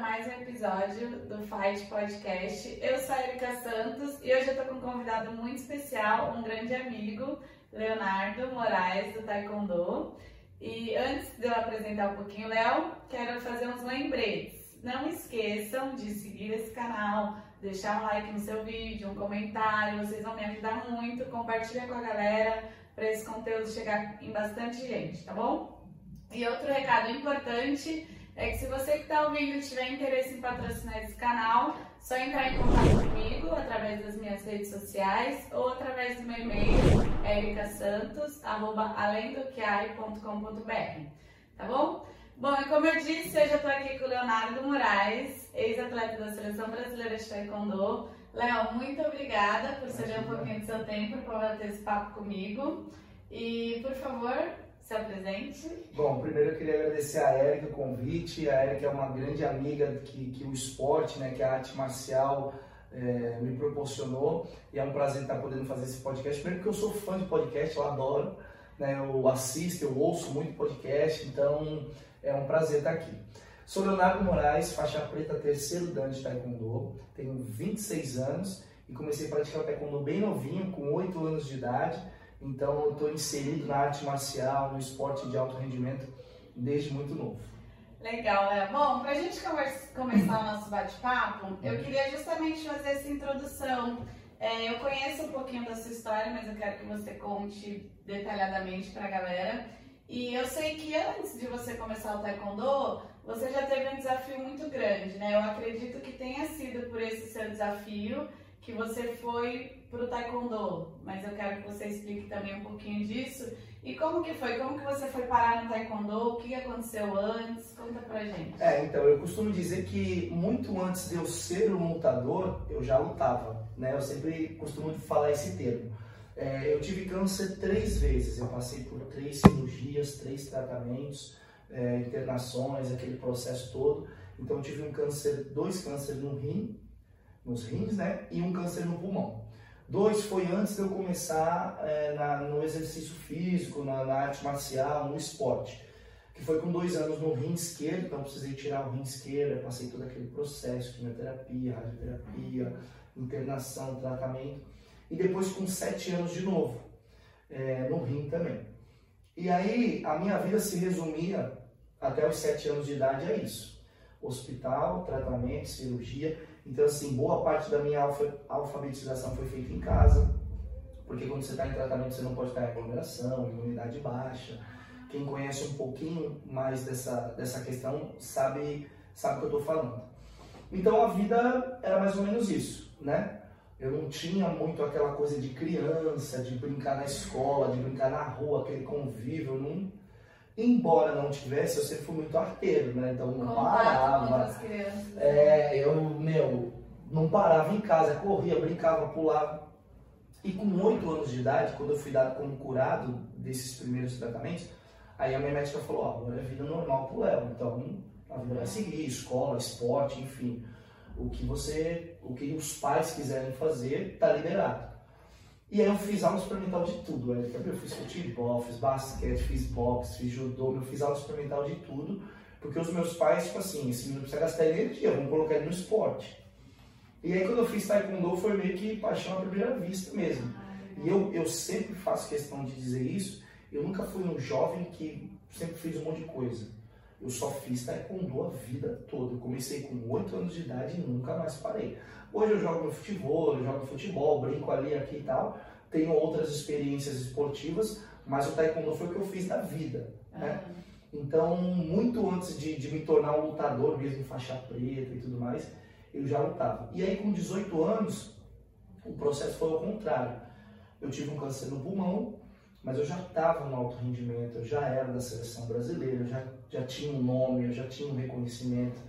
mais um episódio do Fight Podcast. Eu sou a Erika Santos e hoje eu tô com um convidado muito especial, um grande amigo, Leonardo Moraes, do Taekwondo. E antes de eu apresentar um pouquinho o Léo, quero fazer uns lembretes. Não esqueçam de seguir esse canal, deixar um like no seu vídeo, um comentário, vocês vão me ajudar muito. Compartilha com a galera para esse conteúdo chegar em bastante gente, tá bom? E outro recado importante é que se você que está ouvindo tiver interesse em patrocinar esse canal, só entrar em contato comigo através das minhas redes sociais ou através do meu e-mail ericasantos@alendoqueai.com.br, tá bom? Bom, e como eu disse, hoje eu estou aqui com o Leonardo Moraes, ex-atleta da Seleção Brasileira de Taekwondo. Léo, muito obrigada por ceder um pouquinho do seu tempo para ter esse papo comigo. E, por favor, se apresente. Bom, primeiro eu queria agradecer a Erika o convite. A Erika é uma grande amiga que, que o esporte, né, que a arte marcial é, me proporcionou. E é um prazer estar podendo fazer esse podcast. Primeiro porque eu sou fã de podcast, eu adoro. Né, eu assisto, eu ouço muito podcast, então é um prazer estar aqui. Sou Leonardo Moraes, faixa preta terceiro dan de Taekwondo, tenho 26 anos e comecei a praticar Taekwondo bem novinho, com 8 anos de idade. Então eu estou inserido na arte marcial, no esporte de alto rendimento desde muito novo. Legal, né? Bom, para a gente começar o nosso bate-papo, eu queria justamente fazer essa introdução. É, eu conheço um pouquinho da sua história, mas eu quero que você conte detalhadamente para a galera. E eu sei que antes de você começar o Taekwondo, você já teve um desafio muito grande, né? Eu acredito que tenha sido por esse seu desafio que você foi para o Taekwondo, mas eu quero que você explique também um pouquinho disso. E como que foi? Como que você foi parar no Taekwondo? O que aconteceu antes? Conta pra gente. É, então, eu costumo dizer que muito antes de eu ser um lutador, eu já lutava, né? Eu sempre costumo falar esse termo. É, eu tive câncer três vezes, eu passei por três cirurgias, três tratamentos, é, internações, aquele processo todo. Então, eu tive um câncer, dois cânceres no rim, nos rins, né? E um câncer no pulmão. Dois foi antes de eu começar é, na, no exercício físico, na, na, arte marcial, no esporte. Que foi com dois anos no rim esquerdo, então precisei tirar o rim esquerdo, passei todo aquele processo, quimioterapia, radioterapia, internação, tratamento. E depois com sete anos de novo, é, no rim também. E aí a minha vida se resumia até os sete anos de idade a isso. Hospital, tratamento, cirurgia então, assim, boa parte da minha alfa, alfabetização foi feita em casa, porque quando você está em tratamento você não pode estar em aglomeração, imunidade baixa. Quem conhece um pouquinho mais dessa, dessa questão sabe, sabe o que eu estou falando. Então a vida era mais ou menos isso, né? Eu não tinha muito aquela coisa de criança, de brincar na escola, de brincar na rua, aquele convívio. Não, Embora não tivesse, eu sempre fui muito arteiro, né? Então não parava. É, eu, meu, não parava em casa, corria, brincava, pulava. E com oito anos de idade, quando eu fui dado como curado desses primeiros tratamentos, aí a minha médica falou, ó, oh, agora é vida normal pro Léo, então a vida vai seguir, escola, esporte, enfim. O que você, o que os pais quiserem fazer, tá liberado. E aí eu fiz aula experimental de tudo? Eu fiz futebol, fiz basquete, fiz boxe, fiz judô, eu fiz aula experimental de tudo, porque os meus pais, tipo assim, esse menino precisa gastar energia, vamos colocar ele no esporte. E aí quando eu fiz taekwondo foi meio que paixão à primeira vista mesmo. E eu, eu sempre faço questão de dizer isso, eu nunca fui um jovem que sempre fiz um monte de coisa. Eu só fiz taekwondo a vida toda. Eu comecei com 8 anos de idade e nunca mais parei. Hoje eu jogo no futebol, eu jogo futebol, brinco ali, aqui e tal. Tenho outras experiências esportivas, mas o taekwondo foi o que eu fiz na vida, né? Então, muito antes de, de me tornar um lutador mesmo, faixa preta e tudo mais, eu já lutava. E aí, com 18 anos, o processo foi ao contrário. Eu tive um câncer no pulmão, mas eu já estava no alto rendimento, eu já era da seleção brasileira, eu já, já tinha um nome, eu já tinha um reconhecimento.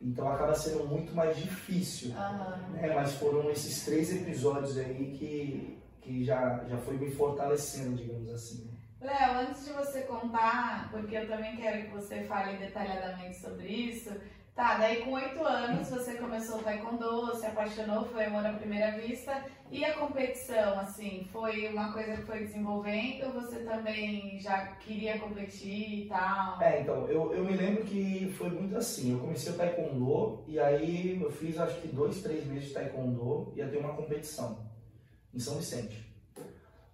Então acaba sendo muito mais difícil. Uhum. Né? Mas foram esses três episódios aí que, que já, já foi me fortalecendo, digamos assim. Léo, antes de você contar, porque eu também quero que você fale detalhadamente sobre isso, Tá, daí com oito anos você começou o taekwondo, se apaixonou, foi amor à primeira vista. E a competição, assim, foi uma coisa que foi desenvolvendo? Você também já queria competir e tal? É, então, eu, eu me lembro que foi muito assim. Eu comecei o taekwondo e aí eu fiz acho que dois, três meses de taekwondo e ia ter uma competição em São Vicente.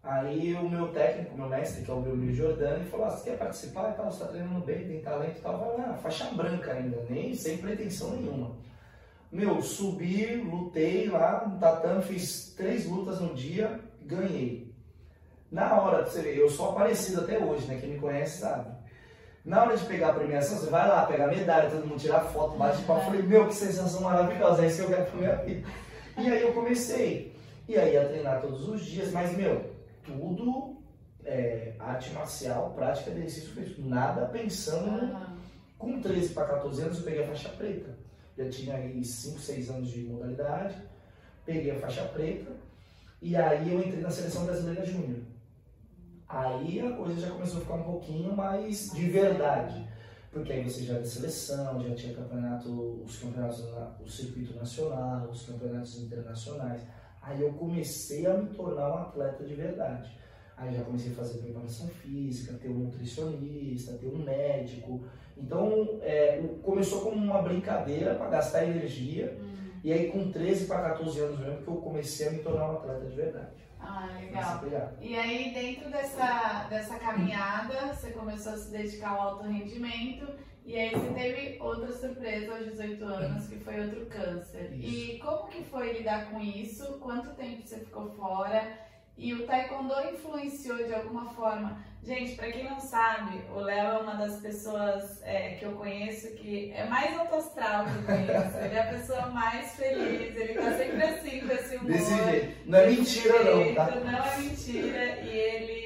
Aí o meu técnico, meu mestre, que é o Belmiro Jordani, falou: ah, você quer participar e tal? Você está treinando bem, tem talento e tal? Vai lá, faixa branca ainda, nem sem pretensão nenhuma. Meu, subi, lutei lá no tatame, fiz três lutas no dia, ganhei. Na hora, você vê, eu sou aparecido até hoje, né? Quem me conhece sabe. Na hora de pegar a premiação, você vai lá, pegar medalha, todo mundo tirar foto, bate. Eu falei, meu, que sensação maravilhosa, é isso que eu quero pra minha vida. E aí eu comecei. E aí ia treinar todos os dias, mas, meu, tudo é, arte marcial, prática de exercício físico. Nada pensando. Uhum. Com 13 para 14 anos eu peguei a faixa preta. Já tinha aí 5, 6 anos de modalidade. Peguei a faixa preta. E aí eu entrei na seleção brasileira júnior. Aí a coisa já começou a ficar um pouquinho mais de verdade. Porque aí você já era seleção, já tinha campeonato, os campeonatos, o circuito nacional, os campeonatos internacionais. Aí eu comecei a me tornar um atleta de verdade. Aí já comecei a fazer preparação física, ter um nutricionista, ter um médico. Então é, começou como uma brincadeira para gastar energia. Uhum. E aí com 13 para 14 anos mesmo que eu comecei a me tornar um atleta de verdade. Ah, legal. E aí dentro dessa, dessa caminhada, você começou a se dedicar ao alto rendimento e aí você teve outra surpresa aos 18 anos, que foi outro câncer. Isso. E como que foi lidar com isso? Quanto tempo você ficou fora? E o taekwondo influenciou de alguma forma? Gente, para quem não sabe, o Léo é uma das pessoas é, que eu conheço que é mais autoastral que eu conheço. Ele é a pessoa mais feliz, ele tá sempre assim com esse humor. Desse jeito. Não é mentira não, tá? Não é mentira. E ele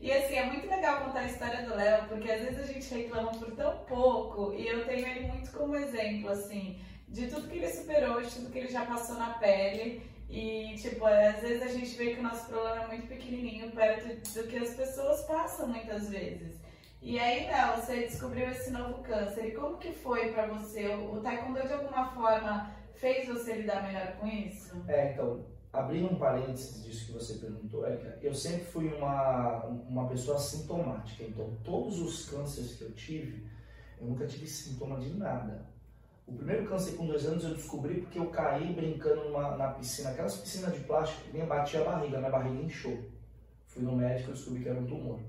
e assim, é muito legal contar a história do Léo, porque às vezes a gente reclama por tão pouco, e eu tenho ele muito como exemplo, assim, de tudo que ele superou, de tudo que ele já passou na pele. E, tipo, às vezes a gente vê que o nosso problema é muito pequenininho perto do que as pessoas passam muitas vezes. E aí, Léo, você descobriu esse novo câncer. E como que foi para você? O taekwondo, de alguma forma, fez você lidar melhor com isso? É, então, abrindo um parênteses disso que você perguntou, Érica, eu sempre fui uma, uma pessoa sintomática. Então, todos os cânceres que eu tive, eu nunca tive sintoma de nada. O primeiro câncer com dois anos eu descobri porque eu caí brincando numa, na piscina, aquelas piscinas de plástico nem batia a barriga, minha barriga inchou. Fui no médico e descobri que era um tumor.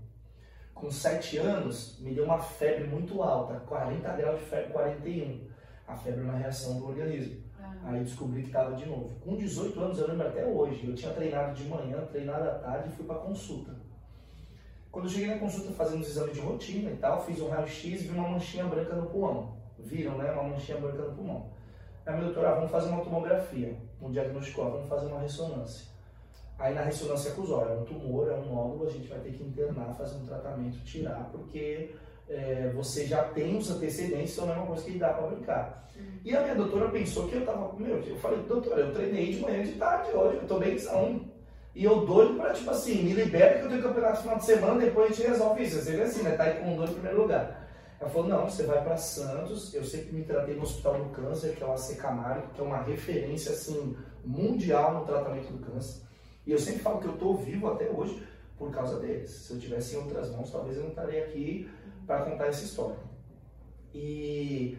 Com sete anos, me deu uma febre muito alta, 40 graus de febre, 41. A febre é uma reação do organismo. Aí descobri que estava de novo. Com 18 anos, eu lembro até hoje, eu tinha treinado de manhã, treinado à tarde e fui para consulta. Quando eu cheguei na consulta fazendo os exames de rotina e tal, fiz um raio-x e vi uma manchinha branca no pulmão. Viram, né? Uma manchinha branca no pulmão. Aí meu doutor, ah, vamos fazer uma tomografia. Um diagnóstico, vamos fazer uma ressonância. Aí na ressonância acusou, é um tumor, é um nódulo, a gente vai ter que internar, fazer um tratamento, tirar, porque é, você já tem os antecedentes, então não é uma coisa que dá para brincar. E a minha doutora pensou que eu tava, meu, eu falei, doutora, eu treinei de manhã de tarde hoje, eu tô bem são. E eu doido pra, tipo assim, me libera que eu tenho campeonato no final de semana, depois a gente resolve isso. Você vê assim, né? Tá aí com dor em primeiro lugar. Ela falou, não, você vai para Santos, eu sempre me tratei no Hospital do Câncer, que é o AC Camargo, que é uma referência, assim, mundial no tratamento do câncer. E eu sempre falo que eu tô vivo até hoje por causa deles. Se eu tivesse em outras mãos, talvez eu não estaria aqui para contar essa história. E,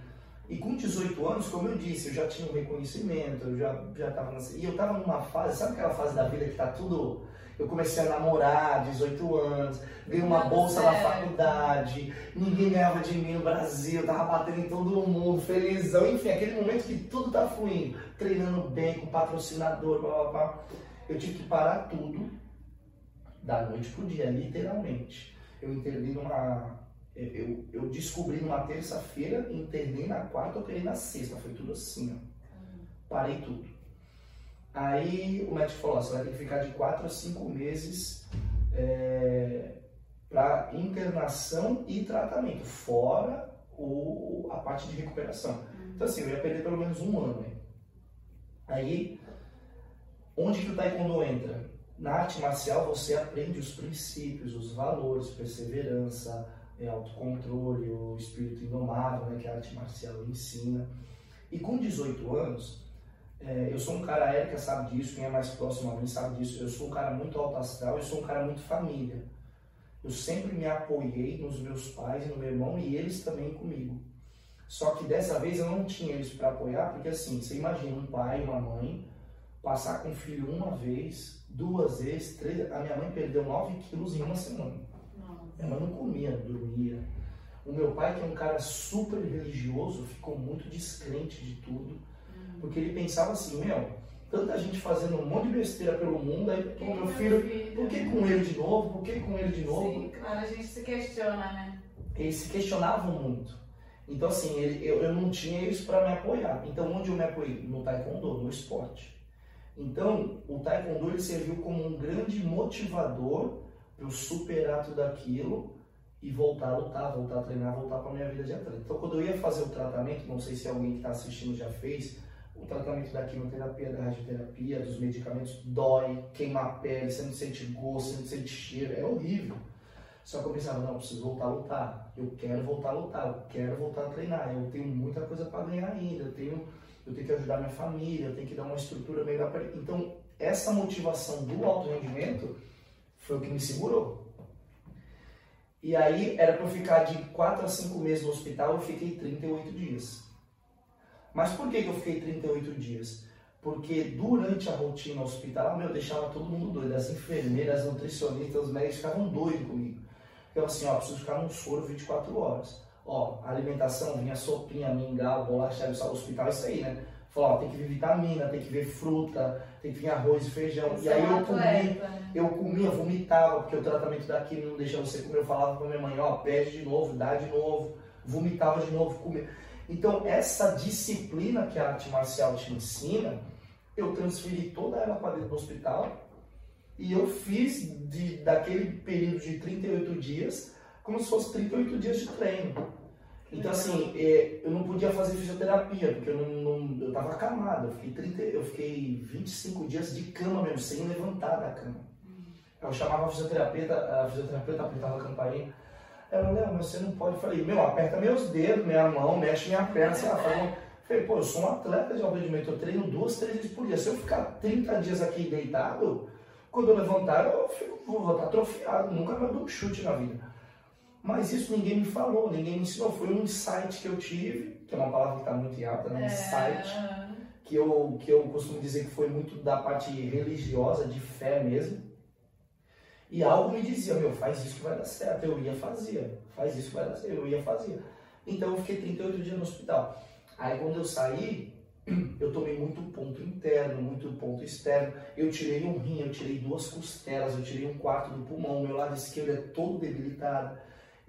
e com 18 anos, como eu disse, eu já tinha um reconhecimento, eu já já estava e eu estava numa fase, sabe aquela fase da vida que está tudo eu comecei a namorar, 18 anos, ganhei uma bolsa na faculdade, ninguém ganhava de mim no Brasil, tava batendo em todo mundo, felizão, enfim, aquele momento que tudo tá fluindo, treinando bem, com patrocinador, blá blá blá. Eu tive que parar tudo da noite pro dia, literalmente. Eu internei numa, eu, eu descobri numa terça-feira, internei na quarta, operei na sexta. Foi tudo assim, ó. Parei tudo. Aí o médico falou: você vai ter que ficar de quatro a cinco meses é, para internação e tratamento, fora o, a parte de recuperação. Então, assim, eu ia perder pelo menos um ano. Hein? Aí, onde que o taekwondo entra? Na arte marcial, você aprende os princípios, os valores, perseverança, é autocontrole, o espírito indomável, né, que a arte marcial ensina. E com 18 anos, é, eu sou um cara, a Erika sabe disso, quem é mais próximo a mim sabe disso, eu sou um cara muito alto astral, eu sou um cara muito família. Eu sempre me apoiei nos meus pais e no meu irmão e eles também comigo. Só que dessa vez eu não tinha eles para apoiar, porque assim, você imagina um pai uma mãe passar com o filho uma vez, duas vezes, três. A minha mãe perdeu 9 quilos em uma semana. Minha mãe não comia, dormia. O meu pai, que é um cara super religioso, ficou muito descrente de tudo, uhum. porque ele pensava assim: meu, tanta gente fazendo um monte de besteira pelo mundo, aí, pô, meu filho, por que com ele de novo? Por que com ele de novo? Sim, claro, a gente se questiona, né? Eles se questionavam muito. Então, assim, ele, eu, eu não tinha isso para me apoiar. Então, onde eu me apoiei? No taekwondo, no esporte. Então, o taekwondo ele serviu como um grande motivador eu superar tudo aquilo e voltar a lutar, voltar a treinar, voltar para a minha vida de atleta. Então, quando eu ia fazer o tratamento, não sei se alguém que está assistindo já fez, o tratamento da quimioterapia, da radioterapia, dos medicamentos dói, queima a pele, você não sente gosto, você não sente cheiro, é horrível. Só que eu pensava, não, eu preciso voltar a lutar, eu quero voltar a lutar, eu quero voltar a treinar, eu tenho muita coisa para ganhar ainda, eu tenho, eu tenho que ajudar minha família, eu tenho que dar uma estrutura melhor para Então, essa motivação do alto rendimento foi o que me segurou. E aí era para eu ficar de 4 a 5 meses no hospital, eu fiquei 38 dias. Mas por que, eu fiquei 38 dias? Porque durante a rotina hospitalar, meu, deixava todo mundo doido. As enfermeiras, as nutricionistas, os médicos ficavam doidos comigo. Eu assim, ó, preciso ficar num soro 24 horas. Ó, alimentação, vinha sopinha, mingau, bolacha, o hospital, isso aí, né? Falou, tem que vir vitamina, tem que ver fruta, tem que vir arroz e feijão. E aí eu comia, né? eu comia, vomitava, porque o tratamento daqui não deixa você comer. Eu falava pra minha mãe, ó, pede de novo, dá de novo, vomitava de novo, comia. Então, essa disciplina que a arte marcial te ensina, eu transferi toda ela para dentro do hospital e eu fiz de, daquele período de 38 dias como se fosse 38 dias de treino. Então, assim, é, eu não podia fazer fisioterapia, porque eu não, não eu estava acamado. Eu fiquei, 30, eu fiquei 25 dias de cama mesmo, sem levantar da cama. Eu chamava a fisioterapeuta, a fisioterapeuta apertava a campainha. Ela, Léo, mas você não pode. Eu falei, meu, aperta meus dedos, minha mão, mexe minha perna, sei lá. Falei, falei, pô, eu sou um atleta de alto rendimento, eu treino duas, três vezes por dia. Se eu ficar 30 dias aqui deitado, quando eu levantar, eu fico, vou estar atrofiado, nunca mais dou um chute na vida. Mas isso ninguém me falou, ninguém me ensinou. Foi um insight que eu tive, que é uma palavra que está muito em alta, né? Insight. É... Que eu, que eu costumo dizer que foi muito da parte religiosa, de fé mesmo. E algo me dizia, meu, faz isso que vai dar certo. Eu ia fazer, faz isso que vai dar certo. Eu ia fazer. Então eu fiquei 38 dias no hospital. Aí quando eu saí, eu tomei muito ponto interno, muito ponto externo. Eu tirei um rim, eu tirei duas costelas, eu tirei um quarto do pulmão. Meu lado esquerdo é todo debilitado.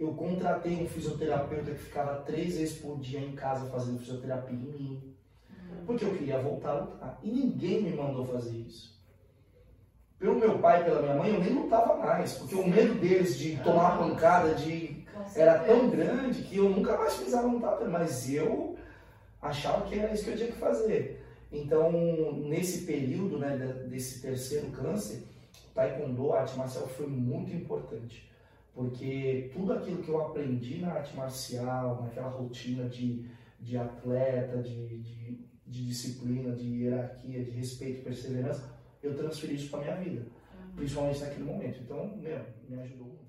Eu contratei um fisioterapeuta que ficava três vezes por dia em casa fazendo fisioterapia em mim. Porque eu queria voltar a lutar. E ninguém me mandou fazer isso. Pelo meu pai e pela minha mãe, eu nem lutava mais. Porque o medo deles de tomar uma pancada de... era tão grande que eu nunca mais no tapete. Mas eu achava que era isso que eu tinha que fazer. Então, nesse período né, desse terceiro câncer, Taekwondo, a arte marcial, foi muito importante porque tudo aquilo que eu aprendi na arte marcial, naquela rotina de, de atleta, de, de, de disciplina, de hierarquia, de respeito e perseverança, eu transferi isso para minha vida, uhum. principalmente naquele momento. Então, meu, me ajudou muito.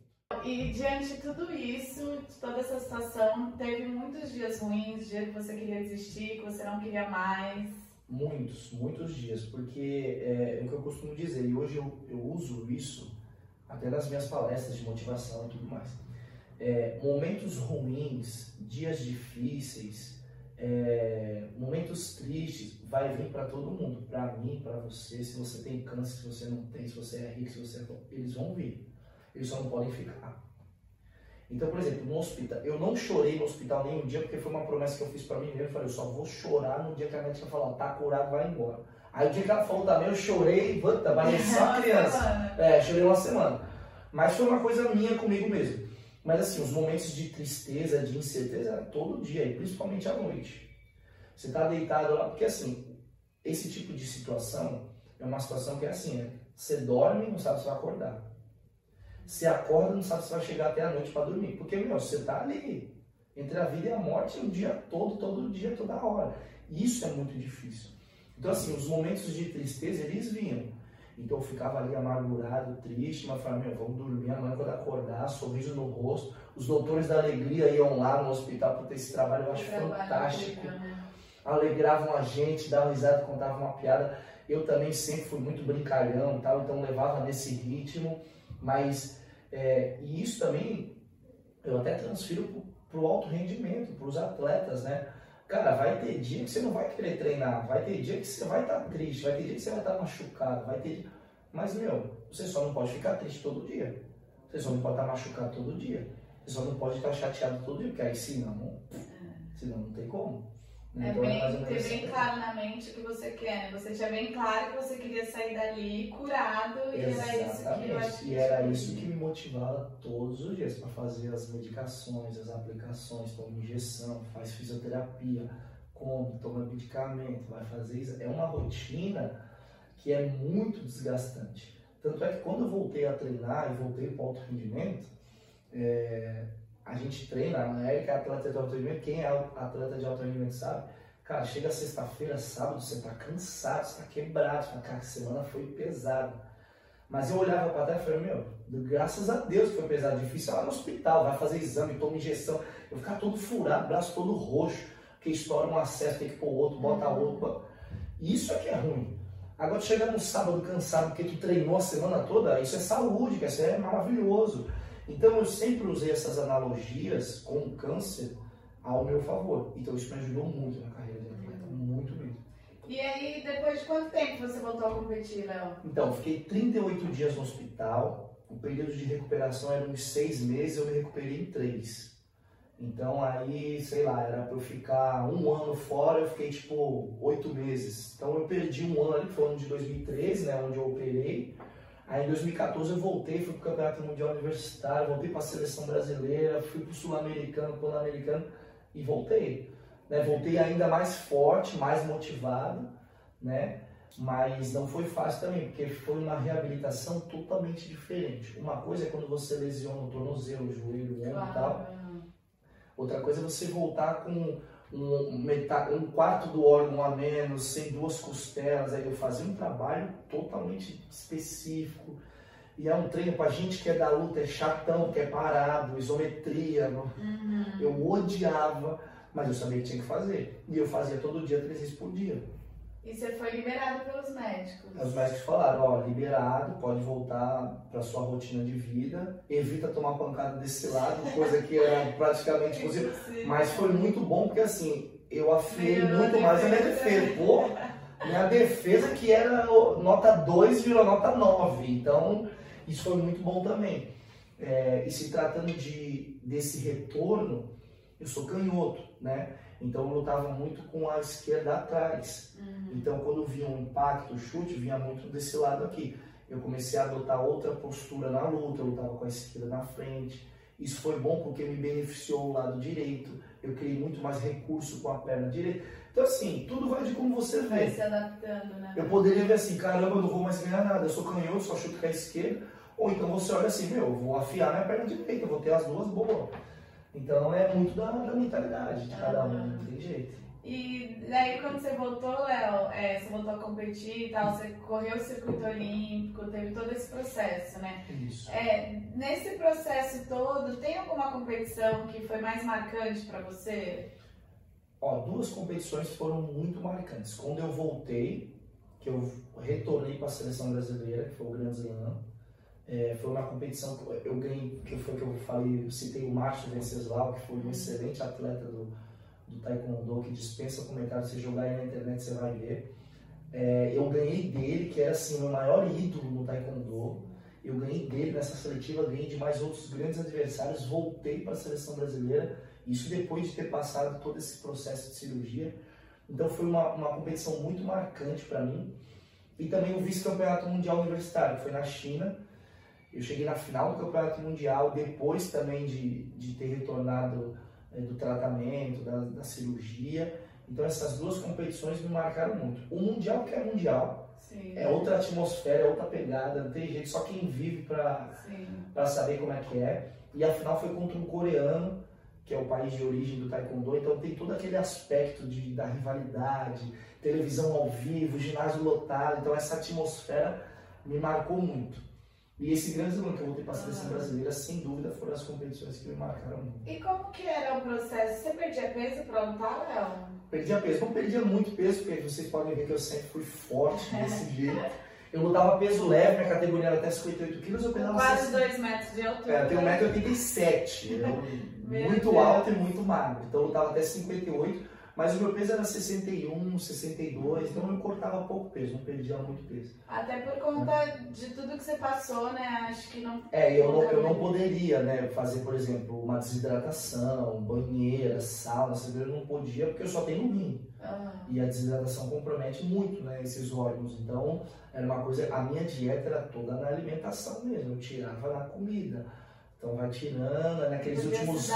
E diante de tudo isso, de toda essa situação, teve muitos dias ruins, dias que você queria desistir, que você não queria mais? Muitos, muitos dias, porque é, é o que eu costumo dizer, e hoje eu, eu uso isso até nas minhas palestras de motivação e tudo mais. É, momentos ruins, dias difíceis, é, momentos tristes, vai vir para todo mundo, para mim, para você. Se você tem câncer, se você não tem, se você é rico, se você é pobre, eles vão vir. Eles só não podem ficar. Então, por exemplo, no hospital, eu não chorei no hospital nenhum dia porque foi uma promessa que eu fiz para mim mesmo. Eu falei, eu só vou chorar no dia que a médica falar, tá curado, vai embora. Aí o dia que ela falou também, eu chorei, puta, parecia uma criança. É, chorei uma semana. Mas foi uma coisa minha comigo mesmo. Mas assim, os momentos de tristeza, de incerteza, todo dia, e principalmente à noite. Você tá deitado lá, porque assim, esse tipo de situação é uma situação que é assim, né? Você dorme e não sabe se vai acordar. Você acorda, não sabe se vai chegar até a noite para dormir. Porque, meu, você tá ali, entre a vida e a morte, o dia todo, todo dia, toda hora. Isso é muito difícil. Então, assim, os momentos de tristeza, eles vinham. Então, eu ficava ali amargurado, triste, mas falava, meu, vamos dormir, amanhã quando acordar, sorriso no rosto. Os doutores da alegria iam lá no hospital para ter esse trabalho, eu acho fantástico. Né? Alegravam a gente, davam risada, contavam uma piada. Eu também sempre fui muito brincalhão e tal, então levava nesse ritmo. Mas, é, e isso também, eu até transfiro para o alto rendimento, para os atletas, né? Cara, vai ter dia que você não vai querer treinar, vai ter dia que você vai estar tá triste, vai ter dia que você vai estar tá machucado, vai ter Mas, meu, você só não pode ficar triste todo dia. Você só não pode estar tá machucado todo dia. Você só não pode estar chateado todo dia, porque aí senão, é. senão não tem como. É bem, ter bem claro na mente o que você quer, né? Você tinha bem claro que você queria sair dali curado e Exatamente. era isso que eu acho E era isso que me motivava todos os dias para fazer as medicações, as aplicações, toma injeção, faz fisioterapia, come, toma medicamento, vai fazer isso. É uma rotina que é muito desgastante. Tanto é que quando eu voltei a treinar e voltei para o alto rendimento, é, a gente treina, a Erika é atleta de alto rendimento, quem é atleta de alto rendimento sabe, cara, chega sexta-feira, sábado, você tá cansado, você tá quebrado, você fala, cara, a semana foi pesada. Mas eu olhava para trás e falei, meu, graças a Deus que foi pesado, difícil lá no hospital, vai fazer exame, toma injeção, eu ficava todo furado, braço todo roxo, que estoura um acesso, tem que pôr outro, bota uhum. outro. Isso é que é ruim. Agora, chegar no sábado cansado porque tu treinou a semana toda, isso é saúde, isso é maravilhoso. Então eu sempre usei essas analogias com o câncer ao meu favor. Então isso me ajudou muito na carreira de atleta, muito mesmo. E aí, depois de quanto tempo você voltou a competir, Léo? Então, fiquei 38 dias no hospital. O período de recuperação era uns seis meses, eu me recuperei em três. Então aí, sei lá, era para eu ficar um ano fora, eu fiquei tipo oito meses. Então eu perdi um ano ali, que foi o ano de 2013, né, onde eu operei. Aí em 2014 eu voltei, fui para o Campeonato Mundial Universitário, voltei para a seleção brasileira, fui para o Sul-Americano, Pan-Americano e voltei. Né? Voltei ainda mais forte, mais motivado, né? mas não foi fácil também, porque foi uma reabilitação totalmente diferente. Uma coisa é quando você lesiona o tornozelo, o joelho, o ombro e tal. Outra coisa é você voltar com um, metade, um quarto do órgão a menos, sem duas costelas. Aí eu fazia um trabalho totalmente específico. E é um treino para gente que é da luta, é chatão, que é parado, isometria. Uhum. Eu odiava, mas eu sabia que tinha que fazer. E eu fazia todo dia, três vezes por dia. E você foi liberado pelos médicos? Os médicos falaram, ó, liberado, pode voltar para sua rotina de vida, evita tomar pancada desse lado, coisa que era praticamente impossível. Mas foi muito bom porque assim, eu afiei muito mais a minha defesa. Pô, minha defesa que era nota 2 virou nota 9. Então, isso foi muito bom também. É, e se tratando de, desse retorno, eu sou canhoto, né? Então eu lutava muito com a esquerda atrás. Uhum. Então quando vinha um impacto, chute, vinha muito desse lado aqui. Eu comecei a adotar outra postura na luta, eu lutava com a esquerda na frente. Isso foi bom porque me beneficiou o lado direito. Eu criei muito mais recurso com a perna direita. Então assim, tudo vai de como você vê. Vai se adaptando, né? Eu poderia ver assim, caramba, eu não vou mais ganhar nada, eu sou canhoto, só chuto com a esquerda. Ou então você olha assim, meu, eu vou afiar minha perna direita, eu vou ter as duas boas. Então é muito da, da mentalidade de cada um, não tem jeito. E daí quando você voltou, Léo, é, você voltou a competir e tal, você correu o circuito olímpico, teve todo esse processo, né? Isso. É, nesse processo todo, tem alguma competição que foi mais marcante para você? Ó, duas competições foram muito marcantes. Quando eu voltei, que eu retornei para a seleção brasileira, que foi o Grand Slam, é, foi uma competição que eu ganhei, que foi que eu falei, eu citei o Márcio Venceslau, que foi um excelente atleta do, do Taekwondo, que dispensa comentário, se jogar aí na internet você vai ver. É, eu ganhei dele, que era assim, o maior ídolo no Taekwondo. Eu ganhei dele nessa seletiva, ganhei de mais outros grandes adversários, voltei para a seleção brasileira, isso depois de ter passado todo esse processo de cirurgia. Então foi uma, uma competição muito marcante para mim. E também o vice-campeonato mundial universitário, que foi na China, eu cheguei na final do Campeonato Mundial, depois também de, de ter retornado é, do tratamento, da, da, cirurgia. Então essas duas competições me marcaram muito. O Mundial que é Mundial, Sim. É outra atmosfera, é outra pegada, não tem jeito, só quem vive pra saber como é que é. E afinal foi contra um coreano, que é o país de origem do Taekwondo, então tem todo aquele aspecto de, da rivalidade, televisão ao vivo, ginásio lotado, então essa atmosfera me marcou muito. E esse grande ano que eu voltei para a seleção Ah. brasileira, sem dúvida, foram as competições que me marcaram muito. E como que era o processo? Você perdia peso pra lutar, Léo? Perdia peso, não perdia muito peso, porque vocês podem ver que eu sempre fui forte desse jeito. Eu lutava peso leve, minha categoria era até 58 quilos, eu pesava quase 60. 2 metros de altura. É, eu tenho 1,87m, eu- Meu muito Deus. alto e muito magro. Então eu lutava até 58, mas o meu peso era 61, 62, então eu cortava pouco peso, não perdia muito peso. Até por conta de tudo que você passou, né? Acho que não. É, eu não, eu não poderia né, fazer, por exemplo, uma desidratação, banheira, sauna, eu não podia porque eu só tenho um rim. Ah, E a desidratação compromete muito né, esses órgãos. Então, era uma coisa, a minha dieta era toda na alimentação mesmo, eu tirava na comida. Então vai tirando, naqueles podia últimos.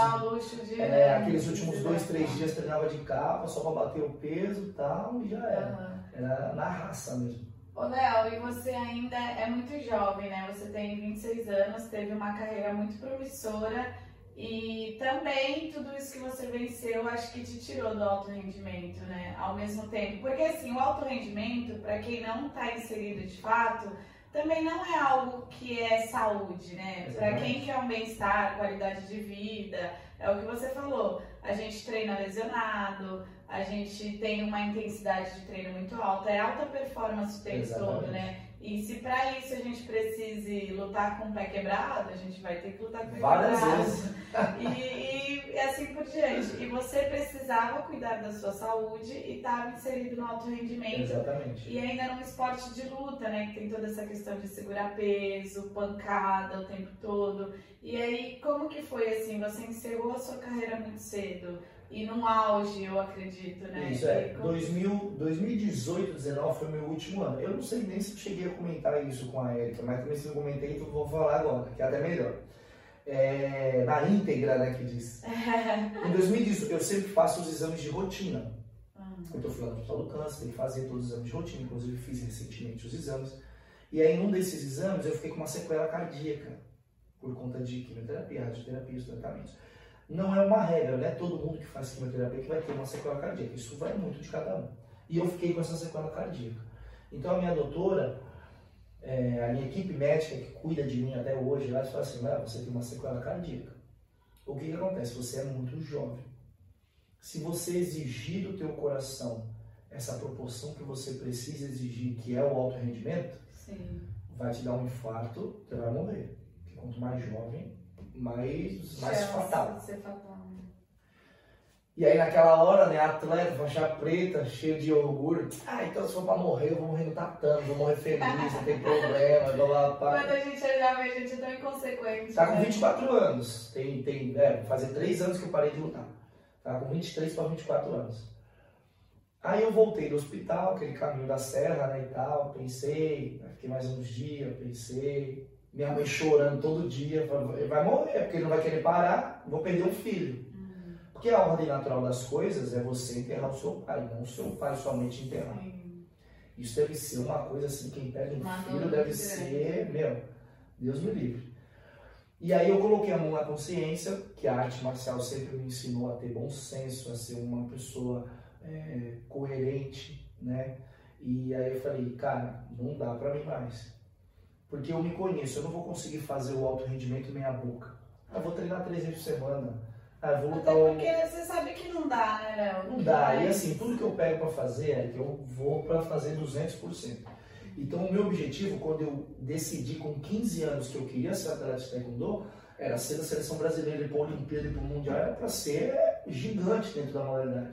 de. É, né, aqueles últimos dois, três dias treinava de capa só pra bater o peso e tal, e já era. Aham. Era na raça mesmo. Ô, Léo, e você ainda é muito jovem, né? Você tem 26 anos, teve uma carreira muito promissora e também tudo isso que você venceu, acho que te tirou do alto rendimento, né? Ao mesmo tempo. Porque, assim, o alto rendimento, para quem não está inserido de fato, também não é algo que é saúde, né? Para quem quer um bem-estar, qualidade de vida, é o que você falou. A gente treina lesionado, a gente tem uma intensidade de treino muito alta, é alta performance o tempo todo, né? E se pra isso a gente precise lutar com o pé quebrado, a gente vai ter que lutar com o pé Várias quebrado. vezes. E, e assim por diante. E você precisava cuidar da sua saúde e estava inserido no alto rendimento. Exatamente. E ainda num esporte de luta, né? Que tem toda essa questão de segurar peso, pancada o tempo todo. E aí, como que foi assim? Você encerrou a sua carreira muito cedo. E num auge, eu acredito, né? Isso é, como- 2000, 2018, 19 foi meu último ano. Eu não sei nem se cheguei a comentar isso com a Erika, mas também se eu comentei, então vou falar agora, que é até melhor. É, na íntegra, né, que diz. Em 2018, eu sempre faço os exames de rotina. Hum, Eu estou falando do Hospital do Câncer, tem que fazer todos os exames de rotina, inclusive fiz recentemente os exames. E aí, num desses exames, eu fiquei com uma sequela cardíaca, por conta de quimioterapia, radioterapia os tratamentos. Não é uma regra, não é todo mundo que faz quimioterapia que vai ter uma sequela cardíaca, isso vai muito de cada um. E eu fiquei com essa sequela cardíaca. Então, a minha doutora, é, a minha equipe médica que cuida de mim até hoje, ela fala assim: "Ah, você tem uma sequela cardíaca. O que, que acontece? Você é muito jovem. Se você exigir do teu coração essa proporção que você precisa exigir, que é o alto rendimento, Sim. vai te dar um infarto, você vai morrer. Porque quanto mais jovem, mais, mais Chance fatal. fatal. né? E aí naquela hora, né, atleta, faixa preta, cheio de orgulho. Ah, então se for pra morrer, eu vou morrer no tatame, vou morrer feliz, não tem problema, blá blá blá. Quando a gente é jovem, a gente é tão inconsequente. Tá com né? 24 anos. Tem, tem, é, fazer 3 anos que eu parei de lutar. Tá com 23 para 24 anos. Aí eu voltei do hospital, aquele caminho da serra, né, e tal, pensei, aí fiquei mais uns dias, pensei. Minha mãe chorando todo dia, falando, ele vai morrer, porque ele não vai querer parar, vou perder um filho. Hum, Porque a ordem natural das coisas é você enterrar o seu pai, não o seu pai somente enterrar. sim. Isso deve ser uma coisa assim, quem perde um filho deve ser, meu, Deus me livre. E aí eu coloquei a mão na consciência, que a arte marcial sempre me ensinou a ter bom senso, a ser uma pessoa é, coerente, né? E aí eu falei, cara, não dá pra mim mais. Porque eu me conheço, eu não vou conseguir fazer o alto rendimento meia boca. Ah, eu vou treinar três vezes por semana. Ah, eu vou Até lutar o... porque você sabe que não dá, né, Léo? Não dá. E assim, tudo que eu pego para fazer é que eu vou para fazer 200%. Então, o meu objetivo, quando eu decidi com 15 anos que eu queria ser atleta de taekwondo, era ser da seleção brasileira, ir para a Olimpíada e para o Mundial, era para ser gigante dentro da modalidade.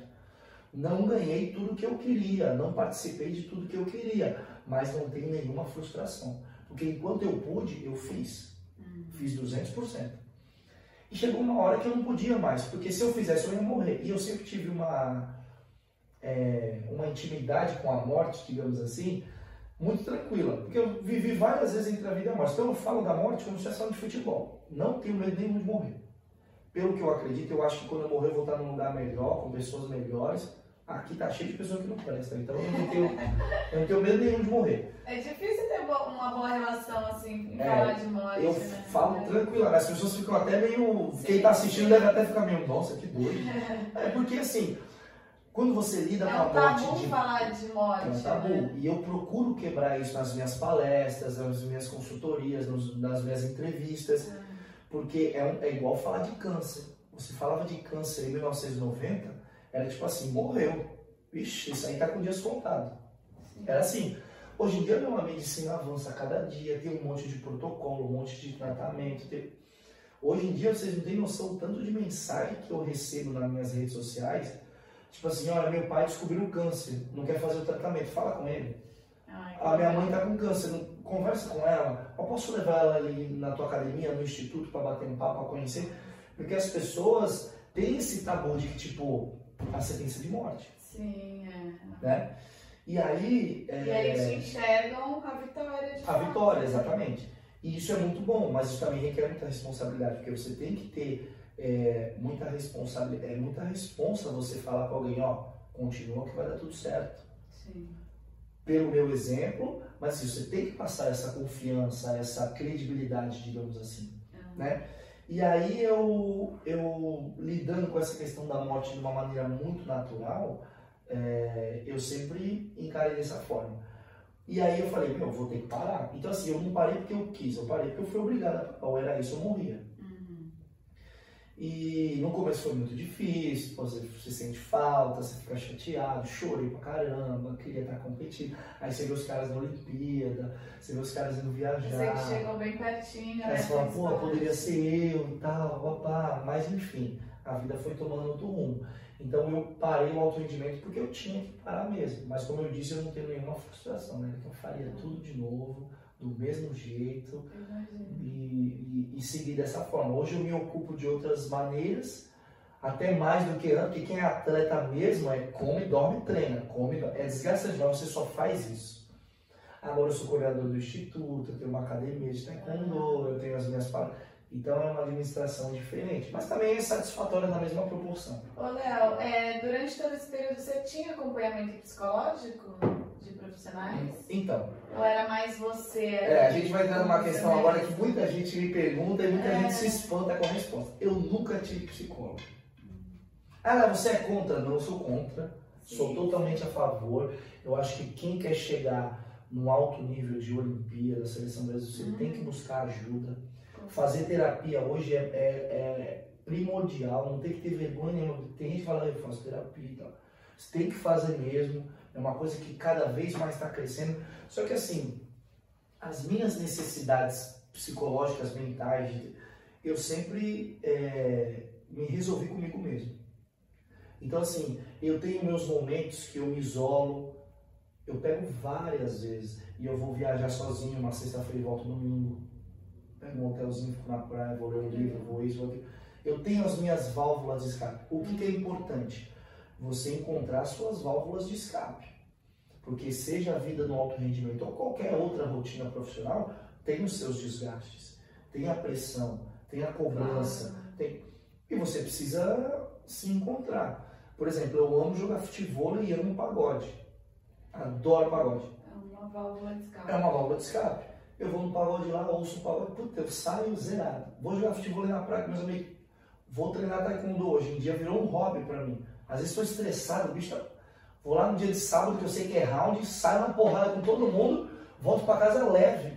Não ganhei tudo que eu queria, não participei de tudo que eu queria, mas não tenho nenhuma frustração. Porque enquanto eu pude, eu fiz. Hum, Fiz 200%. E chegou uma hora que eu não podia mais, porque se eu fizesse eu ia morrer. E eu sempre tive uma, é, uma intimidade com a morte, digamos assim, muito tranquila. Porque eu vivi várias vezes entre a vida e a morte. Então eu falo da morte como se fosse de futebol. Não tenho medo nenhum de morrer. Pelo que eu acredito, eu acho que quando eu morrer eu vou estar num lugar melhor, com pessoas melhores, Aqui tá cheio de pessoas que não prestam, então eu não tenho, eu não tenho medo nenhum de morrer. É difícil ter uma boa relação assim em é, falar de morte. Eu né? falo é. tranquilo, as pessoas ficam até meio. Sim, quem tá assistindo sim. deve até ficar meio, nossa, que doido. É porque assim, quando você lida é com a morte. De... falar de morte. É um tabu. Né? E eu procuro quebrar isso nas minhas palestras, nas minhas consultorias, nas minhas entrevistas, hum. porque é, um, é igual falar de câncer. Você falava de câncer em 1990, era tipo assim, morreu. Vixe, isso aí tá com dias contados. Era assim. Hoje em dia não, a medicina avança a cada dia, tem um monte de protocolo, um monte de tratamento. Tem... Hoje em dia vocês não têm noção do tanto de mensagem que eu recebo nas minhas redes sociais. Tipo assim, olha, meu pai descobriu um câncer, não quer fazer o tratamento, fala com ele. Ai, a minha mãe tá com câncer, não... conversa com ela. Eu posso levar ela ali na tua academia, no instituto, para bater um papo, para conhecer? Porque as pessoas têm esse tabu de que, tipo, a sentença de morte. Sim, é. Né? E aí. É... E aí eles enxergam a vitória. a vitória, exatamente. E isso é muito bom, mas isso também requer muita responsabilidade, porque você tem que ter é, muita responsabilidade, é muita responsa você falar para alguém, ó, continua que vai dar tudo certo. Sim. Pelo meu exemplo, mas assim, você tem que passar essa confiança, essa credibilidade, digamos assim, uhum. né? E aí eu, eu lidando com essa questão da morte de uma maneira muito natural, é, eu sempre encarei dessa forma. E aí eu falei, meu, vou ter que parar. Então assim, eu não parei porque eu quis, eu parei porque eu fui obrigado a parar. Ou era isso, eu morria. E no começo foi muito difícil, você, você sente falta, você fica chateado, chorei pra caramba, queria estar competindo. Aí você vê os caras na Olimpíada, você vê os caras indo viajar. Você que chegou bem pertinho, né? Aí você fala, pô, poderia ser eu e tal, papá. Mas enfim, a vida foi tomando outro rumo. Então eu parei o alto rendimento porque eu tinha que parar mesmo. Mas como eu disse, eu não tenho nenhuma frustração, né? Que eu faria tudo de novo do mesmo jeito e, e, e, seguir dessa forma. Hoje eu me ocupo de outras maneiras, até mais do que antes, porque quem é atleta mesmo é come, dorme, treina, come, é desgastante, mas você só faz isso. Agora eu sou coordenador do instituto, eu tenho uma academia de taekwondo, eu tenho as minhas palestras. Então é uma administração diferente, mas também é satisfatória na mesma proporção. Ô Léo, é, durante todo esse período você tinha acompanhamento psicológico de profissionais? Então. Ou era mais você? É, a gente vai entrar numa questão agora que muita gente me pergunta e muita é. gente se espanta com a resposta. Eu nunca tive psicólogo. Ah, você é contra? Não, eu sou contra. Sim. Sou totalmente a favor. Eu acho que quem quer chegar no alto nível de Olimpíada, seleção brasileira, uhum. tem que buscar ajuda fazer terapia hoje é, é, é, primordial, não tem que ter vergonha nenhuma. Tem gente que fala, eu faço terapia e tal. Você tem que fazer mesmo, é uma coisa que cada vez mais está crescendo. Só que assim, as minhas necessidades psicológicas, mentais, eu sempre é, me resolvi comigo mesmo. Então assim, eu tenho meus momentos que eu me isolo, eu pego várias vezes e eu vou viajar sozinho uma sexta-feira e volto domingo pego um hotelzinho, fico na praia, vou ler um livro, vou isso, vou aquilo. Eu tenho as minhas válvulas de escape. O que, que é importante? Você encontrar suas válvulas de escape. Porque seja a vida no alto rendimento ou qualquer outra rotina profissional, tem os seus desgastes, tem a pressão, tem a cobrança, tem... e você precisa se encontrar. Por exemplo, eu amo jogar futebol e amo pagode. Adoro pagode. É uma válvula de escape. É uma válvula de escape. Eu vou no pagode lá, ouço o pagode, puta, eu saio zerado. Vou jogar futebol na praia com meus amigos. Vou treinar taekwondo hoje em dia, virou um hobby para mim. Às vezes estou estressado, bicho tá... Vou lá no dia de sábado, que eu sei que é round, saio na porrada com todo mundo, volto para casa leve.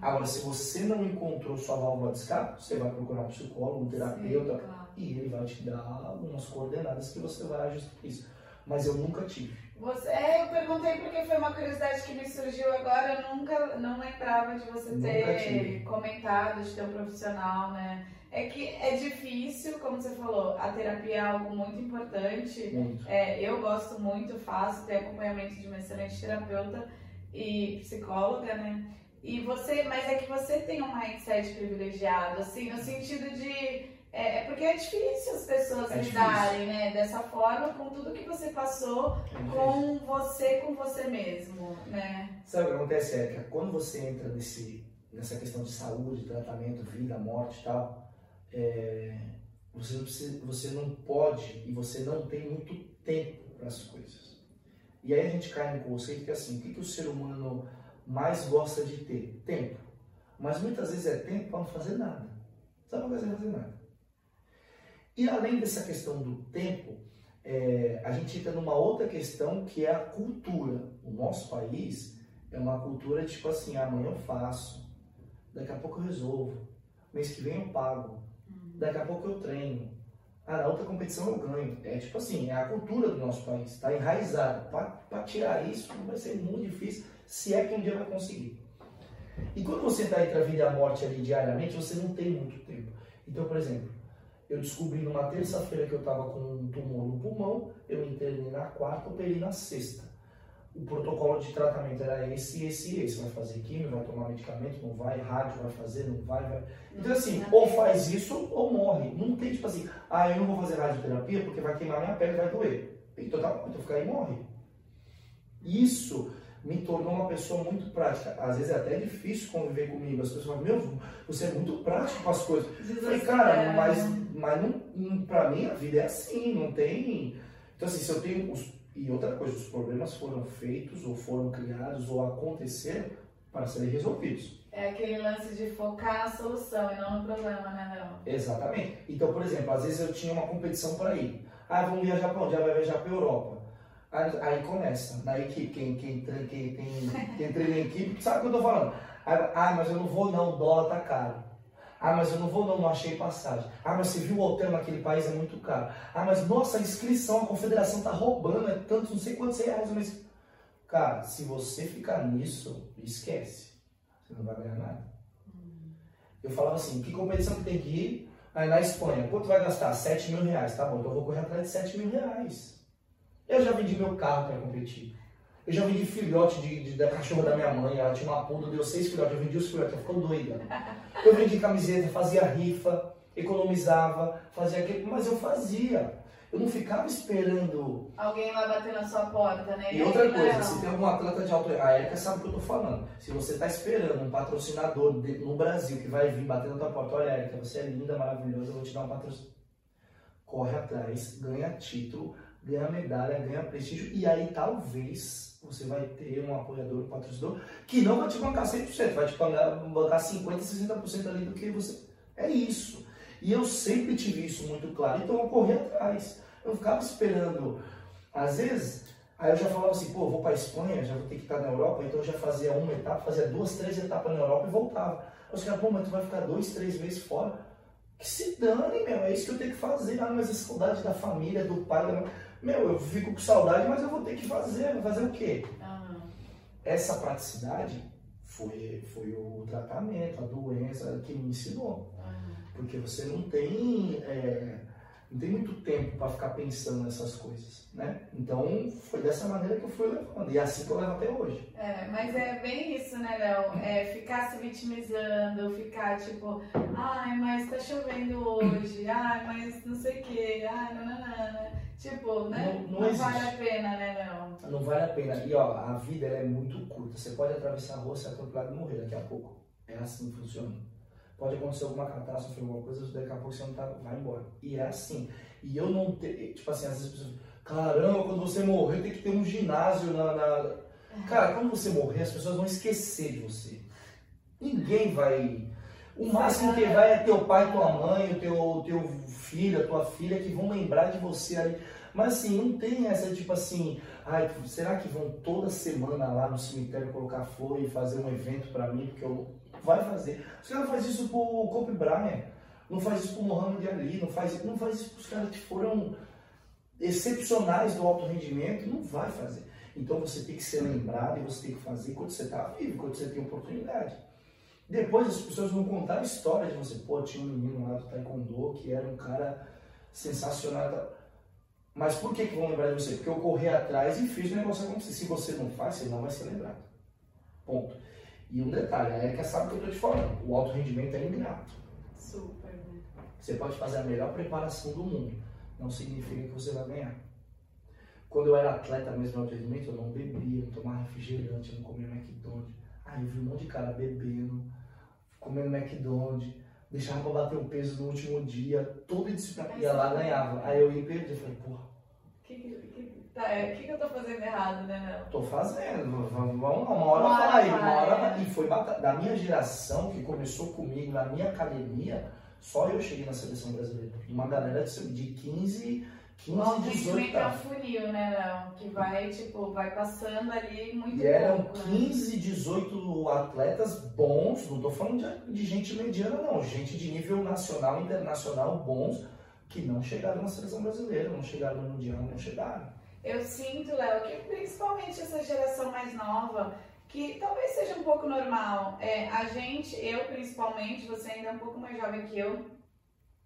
Agora, se você não encontrou sua válvula de escape, você vai procurar um psicólogo, um terapeuta, Sim, claro. e ele vai te dar algumas coordenadas que você vai ajustar isso. Mas eu nunca tive. Você, é, eu perguntei porque foi uma curiosidade que me surgiu agora. Eu nunca não lembrava de você ter comentado de ter um profissional, né? É que é difícil, como você falou, a terapia é algo muito importante. Muito. É, eu gosto muito, faço, tenho acompanhamento de uma excelente terapeuta e psicóloga, né? E você, mas é que você tem um mindset privilegiado, assim, no sentido de é, é, porque é difícil as pessoas é lidarem né, dessa forma com tudo que você passou é com você, com você mesmo, né? Sabe o que acontece, Érica? Quando você entra nesse, nessa questão de saúde, tratamento, vida, morte e tal, é, você, não precisa, você não pode e você não tem muito tempo para as coisas. E aí a gente cai no conceito que é assim, o que, que o ser humano mais gosta de ter? Tempo. Mas muitas vezes é tempo para não fazer nada. Sabe não fazer nada. E além dessa questão do tempo, é, a gente entra numa outra questão que é a cultura. O nosso país é uma cultura tipo assim, amanhã eu faço, daqui a pouco eu resolvo, mês que vem eu pago, daqui a pouco eu treino, ah, na outra competição eu ganho. É tipo assim, é a cultura do nosso país, está enraizada. Para tirar isso vai ser muito difícil, se é que um dia vai conseguir. E quando você está entre a vida e a morte ali diariamente, você não tem muito tempo. Então, por exemplo, eu descobri numa terça-feira que eu estava com um tumor no pulmão, eu internei na quarta, operei na sexta. O protocolo de tratamento era esse, esse e esse. Vai fazer químio, vai tomar medicamento, não vai, rádio vai fazer, não vai, vai. Então assim, ou faz isso ou morre. Não tem tipo assim, ah, eu não vou fazer radioterapia porque vai queimar minha pele e vai doer. Então tá bom, então fica aí e morre. Isso me tornou uma pessoa muito prática. Às vezes é até difícil conviver comigo. As pessoas falam, meu, você é muito prático com as coisas. Eu falei, cara, mas, mas não, pra mim a vida é assim, não tem. Então, assim, se eu tenho. Os... E outra coisa, os problemas foram feitos, ou foram criados, ou aconteceram para serem resolvidos. É aquele lance de focar na solução e não no problema, né, Léo? Exatamente. Então, por exemplo, às vezes eu tinha uma competição para ir. Ah, vamos viajar para onde? Ah, vai viajar para a Europa. Aí, aí, começa, na equipe, quem, quem, quem, quem, quem treina em equipe, sabe o que eu tô falando? Ah, mas eu não vou não, o dólar tá caro. Ah, mas eu não vou não, não achei passagem. Ah, mas você viu o hotel naquele país é muito caro. Ah, mas nossa, a inscrição, a confederação tá roubando, é tanto, não sei quantos reais. Mas... Cara, se você ficar nisso, esquece. Você não vai ganhar nada. Eu falava assim, que competição que tem que ir? Aí na Espanha, quanto vai gastar? 7 mil reais. Tá bom, então eu vou correr atrás de 7 mil reais. Eu já vendi meu carro para competir. Eu já vendi filhote de, de, da cachorra da minha mãe, ela tinha uma puta, deu seis filhotes, eu vendi os filhotes, ela ficou doida. Eu vendi camiseta, fazia rifa, economizava, fazia aquilo, mas eu fazia. Eu não ficava esperando. Alguém vai bater na sua porta, né? E, outra coisa, não. se tem algum atleta de alto. A Erika sabe o que eu tô falando. Se você está esperando um patrocinador no Brasil que vai vir bater na tua porta, olha, Erika, você é linda, maravilhosa, eu vou te dar um patrocínio. Corre atrás, ganha título, ganhar medalha, ganhar prestígio, e aí talvez você vai ter um apoiador, um patrocinador, que não vai te bancar 100%, vai te bancar 50%, 60% ali do que você. É isso. E eu sempre tive isso muito claro, então eu corri atrás. Eu ficava esperando. Às vezes, aí eu já falava assim, pô, vou para Espanha, já vou ter que estar na Europa, então eu já fazia uma etapa, fazia duas, três etapas na Europa e voltava. Os caras, pô, mas tu vai ficar dois, três meses fora. Que se dane, meu, é isso que eu tenho que fazer. Ah, mas a saudade da família, do pai, da mãe. Meu, eu fico com saudade, mas eu vou ter que fazer. Vou fazer o quê? Uhum. Essa praticidade foi, foi o tratamento, a doença que me ensinou. Uhum. Porque você não tem. É, não tem muito tempo para ficar pensando nessas coisas, né? Então foi dessa maneira que eu fui levando e é assim que eu levo até hoje. É, mas é bem isso, né, Léo? É ficar se vitimizando, ficar tipo, ai, mas tá chovendo hoje, ai, mas não sei o que, ai, não, não, não. Tipo, né? Não, não, não vale a pena, né, Léo? Não vale a pena. E ó, a vida é muito curta. Você pode atravessar a rua, ser atropelado e morrer daqui a pouco. É assim que funciona. Pode acontecer alguma catástrofe, alguma coisa, daqui a pouco você não tá, vai embora. E é assim. E eu não tenho, tipo assim, às vezes as pessoas, caramba, quando você morrer tem que ter um ginásio na, na... Cara, quando você morrer, as pessoas vão esquecer de você. Ninguém vai. O máximo que vai é teu pai, tua mãe, o teu, teu filho, a tua filha que vão lembrar de você aí. Mas assim, não tem essa tipo assim, ai, será que vão toda semana lá no cemitério colocar flor e fazer um evento para mim? Porque eu vai fazer. Os caras fazem isso pro Kobe Bryant, não faz isso pro Mohamed Ali, não faz, não faz isso pros caras que foram excepcionais do alto rendimento, não vai fazer. Então você tem que ser lembrado e você tem que fazer quando você está vivo, quando você tem oportunidade. Depois as pessoas vão contar a história de você. Pô, tinha um menino lá do Taekwondo que era um cara sensacional. Mas por que, que vão lembrar de você? Porque eu corri atrás e fiz o negócio acontecer. Se você não faz, você não vai ser lembrado. Ponto. E um detalhe, a Erika sabe o que eu estou te falando. O alto rendimento é ingrato. Super, né? Você pode fazer a melhor preparação do mundo. Não significa que você vai ganhar. Quando eu era atleta mesmo no alto rendimento, eu não bebia, não tomava refrigerante, eu não comia McDonald's. Aí eu vi um monte de cara bebendo, comendo McDonald's, deixava pra bater o peso no último dia, todo disciplinado. Ia lá, ganhava. Aí eu ia perder. Eu falei, porra, que, que, tá, é, que, que eu tô fazendo errado, né, Mel? Tô fazendo, vamos lá, uma hora hora vai, uma hora vai. E foi da minha geração, que começou comigo na minha academia, só eu cheguei na seleção brasileira. Uma galera de 15 15, 18 é um funil, né, Léo? Que vai, tipo, vai passando ali muito E eram pouco, 15, né? 18 atletas bons, não tô falando de, de, gente mediana, não. Gente de nível nacional e internacional bons, que não chegaram na seleção brasileira, não chegaram no Mundial, não chegaram. Eu sinto, Léo, que principalmente essa geração mais nova, que talvez seja um pouco normal. É, a gente, eu principalmente, você ainda é um pouco mais jovem que eu,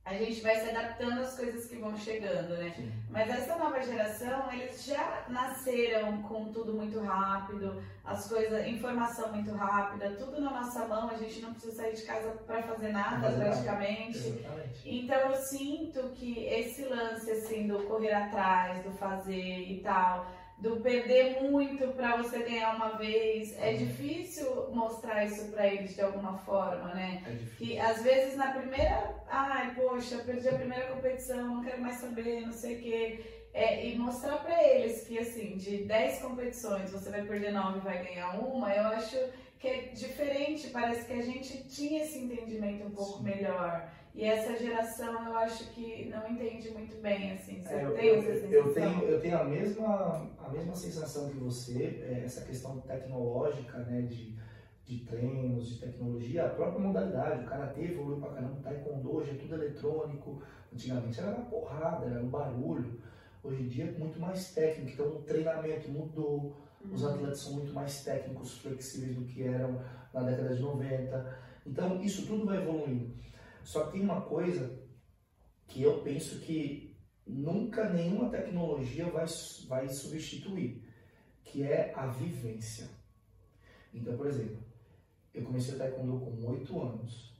a gente vai se adaptando às coisas que vão chegando, né? Sim. Mas essa nova geração, eles já nasceram com tudo muito rápido, as coisas, informação muito rápida, tudo na nossa mão, a gente não precisa sair de casa para fazer nada Exatamente. praticamente. Exatamente. Então eu sinto que esse lance assim do correr atrás, do fazer e tal, do perder muito para você ganhar uma vez. É uhum. difícil mostrar isso para eles de alguma forma, né? É que às vezes na primeira, ai, poxa, perdi a primeira competição, não quero mais saber, não sei o quê. É, e mostrar para eles que assim, de 10 competições você vai perder 9 e vai ganhar uma, eu acho que é diferente, parece que a gente tinha esse entendimento um pouco Sim. melhor. E essa geração eu acho que não entende muito bem, assim. Você é, eu, tem essa sensação? Eu tenho, eu tenho a mesma, a mesma sensação que você, é, essa questão tecnológica, né, de, de treinos, de tecnologia, a própria modalidade. O karatê evoluiu pra caramba, o taekwondo hoje é tudo eletrônico. Antigamente era uma porrada, era um barulho. Hoje em dia é muito mais técnico, então o treinamento mudou. Uhum. Os atletas são muito mais técnicos, flexíveis do que eram na década de 90. Então isso tudo vai evoluindo. Só que tem uma coisa que eu penso que nunca nenhuma tecnologia vai, vai substituir, que é a vivência. Então, por exemplo, eu comecei a taekwondo com oito anos.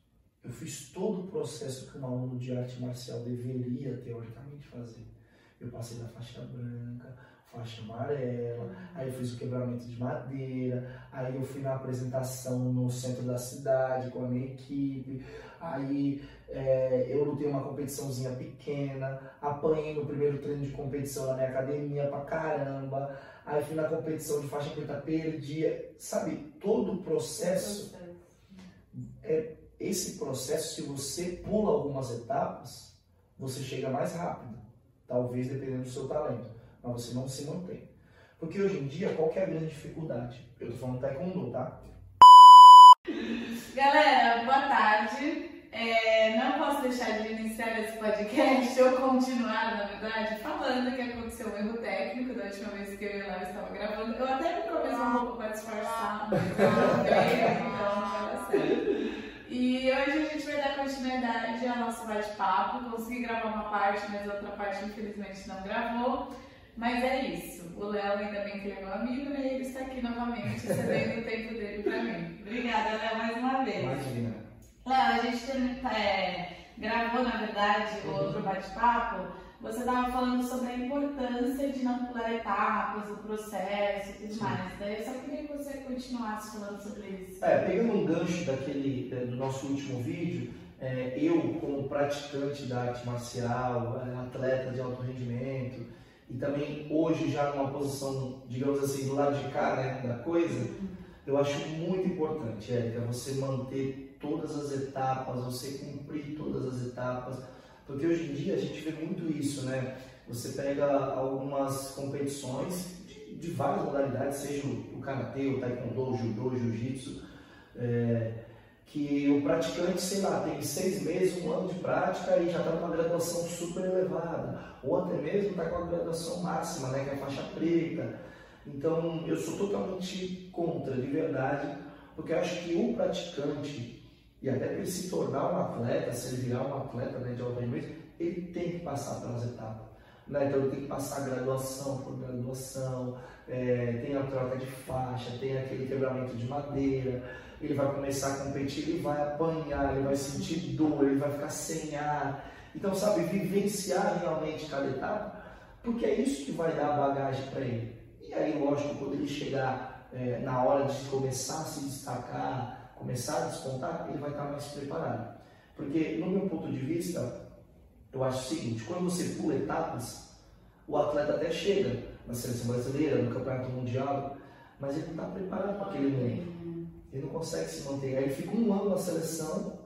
Eu fiz todo o processo que um aluno de arte marcial deveria, teoricamente, fazer. Eu passei da faixa branca, faixa amarela, aí eu fiz o quebramento de madeira, aí eu fui na apresentação no centro da cidade com a minha equipe, aí é, eu lutei uma competiçãozinha pequena, apanhei no primeiro treino de competição na minha academia pra caramba, aí fui na competição de faixa preta, perdi, sabe, todo o processo, é, esse processo, se você pula algumas etapas, você chega mais rápido, talvez dependendo do seu talento mas você não se mantém. Porque hoje em dia, qual é a grande dificuldade? Eu tô falando taekwondo, tá? Galera, boa tarde. É, não posso deixar de iniciar esse podcast ou continuar, na verdade, falando que aconteceu um erro técnico da última vez que eu e Lara estava gravando. Eu até me prometi um pouco para disfarçar, mas não então não dar certo. E hoje a gente vai dar continuidade ao nosso bate-papo. Consegui gravar uma parte, mas a outra parte infelizmente não gravou. Mas é isso. O Léo, ainda bem que ele é meu amigo, né? Ele está aqui novamente, cedendo o tempo dele para mim. Obrigada, Léo, mais uma vez. Imagina. Léo, a gente é, gravou, na verdade, o uhum. outro bate-papo. Você estava falando sobre a importância de não pular etapas, o processo e tudo Sim. mais. Daí eu só queria que você continuasse falando sobre isso. É, pegando um gancho daquele, é, do nosso último vídeo, é, eu, como praticante da arte marcial, é, atleta de alto rendimento, e também hoje já numa posição, digamos assim, do lado de cá né, da coisa, eu acho muito importante, Érica, você manter todas as etapas, você cumprir todas as etapas, porque hoje em dia a gente vê muito isso, né? Você pega algumas competições de, de várias modalidades, seja o, karatê, o taekwondo, o judô, o jiu-jitsu, é, que o praticante, sei lá, tem seis meses, um ano de prática e já está com uma graduação super elevada, ou até mesmo está com a graduação máxima, né, que é a faixa preta. Então, eu sou totalmente contra, de verdade, porque eu acho que o praticante, e até para ele se tornar um atleta, se ele virar um atleta né, de alto rendimento, ele tem que passar pelas etapas. Né? Então, ele tem que passar graduação por graduação, é, tem a troca de faixa, tem aquele quebramento de madeira, ele vai começar a competir, ele vai apanhar, ele vai sentir dor, ele vai ficar sem ar. Então, sabe, vivenciar realmente cada etapa, porque é isso que vai dar a bagagem para ele. E aí, lógico, quando ele chegar é, na hora de começar a se destacar, começar a despontar, ele vai estar mais preparado. Porque, no meu ponto de vista, eu acho o seguinte: quando você pula etapas, O atleta até chega na seleção brasileira, no campeonato mundial, mas ele não está preparado para aquele momento. Ele não consegue se manter. Aí ele fica um ano na seleção,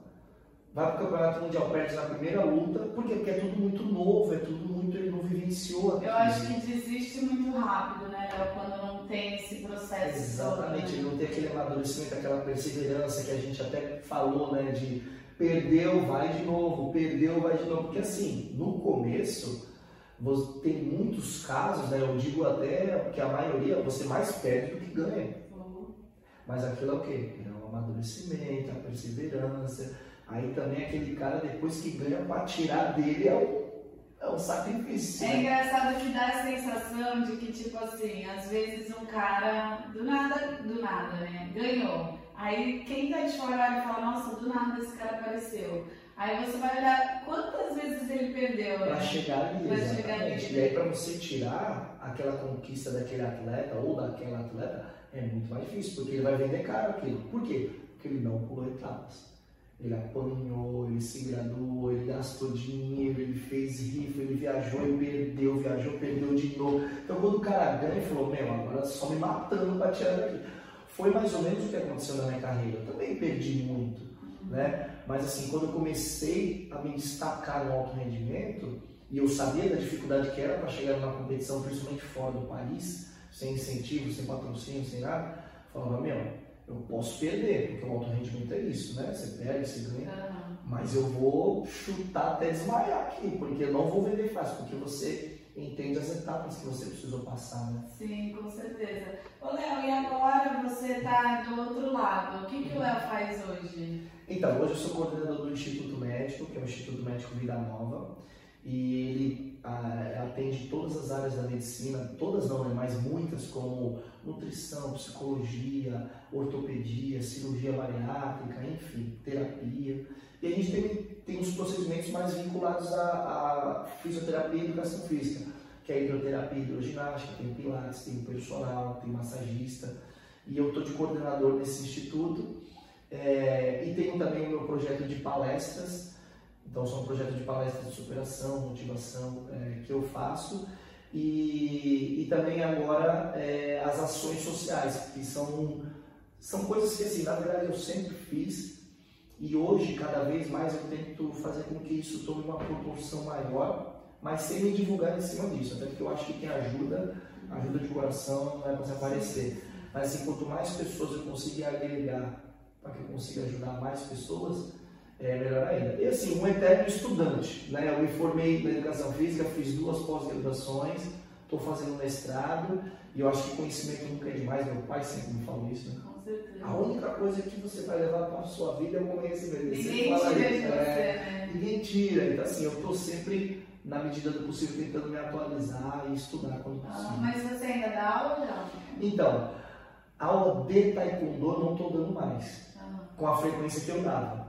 vai para o campeonato mundial, perde na primeira luta, por quê? Porque é tudo muito novo, é tudo muito, ele não vivenciou. Eu acho que desiste muito rápido, né, Léo, quando não tem esse processo. Exatamente, todo, né? ele não tem aquele amadurecimento, aquela perseverança que a gente até falou, né, de perdeu, vai de novo, perdeu, vai de novo. Porque assim, no começo, tem muitos casos, né, eu digo até que a maioria você mais perde do que ganha. Mas aquilo é o quê? É o amadurecimento, a perseverança. Aí também aquele cara, depois que ganha, para tirar dele é um, é um sacrifício. É engraçado que dá a sensação de que, tipo assim, às vezes um cara, do nada, do nada, né, ganhou. Aí quem tá de fora e fala, nossa, do nada esse cara apareceu. Aí você vai olhar quantas vezes ele perdeu. Para né? chegar ali, pra chegar ali. E aí para você tirar aquela conquista daquele atleta ou daquela atleta é muito mais difícil, porque ele vai vender caro aquilo. Por quê? Porque ele não pulou etapas. Ele apanhou, ele se graduou, ele gastou dinheiro, ele fez rifa, ele viajou e perdeu, viajou, perdeu de novo. Então quando o cara ganha, ele falou, meu, agora só me matando para tirar daqui. Foi mais ou menos o que aconteceu na minha carreira. Eu também perdi muito, né? Mas assim, quando eu comecei a me destacar no alto rendimento, e eu sabia da dificuldade que era para chegar numa competição, principalmente fora do país, sem incentivo, sem patrocínio, sem nada, falava, meu, eu posso perder, porque o alto rendimento é isso, né? Você perde, você ganha, uhum. mas eu vou chutar até desmaiar aqui, porque eu não vou vender fácil, porque você entende as etapas que você precisou passar, né? Sim, com certeza. Ô Léo, e agora você está do outro lado. O que, que o Léo faz hoje? Então, hoje eu sou coordenador do Instituto Médico, que é o Instituto Médico Vida Nova, e ele ah, atende todas as áreas da medicina, todas não, né, mas muitas, como nutrição, psicologia, ortopedia, cirurgia bariátrica, enfim, terapia. E a gente tem, tem uns procedimentos mais vinculados à, à fisioterapia e educação física, que é hidroterapia, hidroginástica, tem pilates, tem personal, tem massagista. E eu estou de coordenador nesse instituto. É, e tenho também o meu projeto de palestras. Então, são projetos de palestras de superação, motivação é, que eu faço. E, e também agora é, as ações sociais, que são, são coisas que, assim, na verdade, eu sempre fiz e hoje, cada vez mais, eu tento fazer com que isso tome uma proporção maior, mas sem me divulgar em cima disso. Até porque eu acho que quem ajuda, ajuda de coração, não é para se aparecer. Mas assim, quanto mais pessoas eu conseguir agregar para que eu consiga ajudar mais pessoas, é melhor ainda. E assim, um eterno estudante. Né? Eu me formei na educação física, fiz duas pós-graduações, estou fazendo mestrado, e eu acho que conhecimento nunca é demais. Meu pai sempre me falou isso. Né? A única coisa que você vai levar para a sua vida é o conhecimento. Ninguém tira de você, é, né? Ninguém tira. Então, assim, eu estou sempre, na medida do possível, tentando me atualizar e estudar quando ah, possível. Ah, mas você ainda dá aula ou não? Então, aula de taekwondo não estou dando mais, ah. com a frequência que eu dava.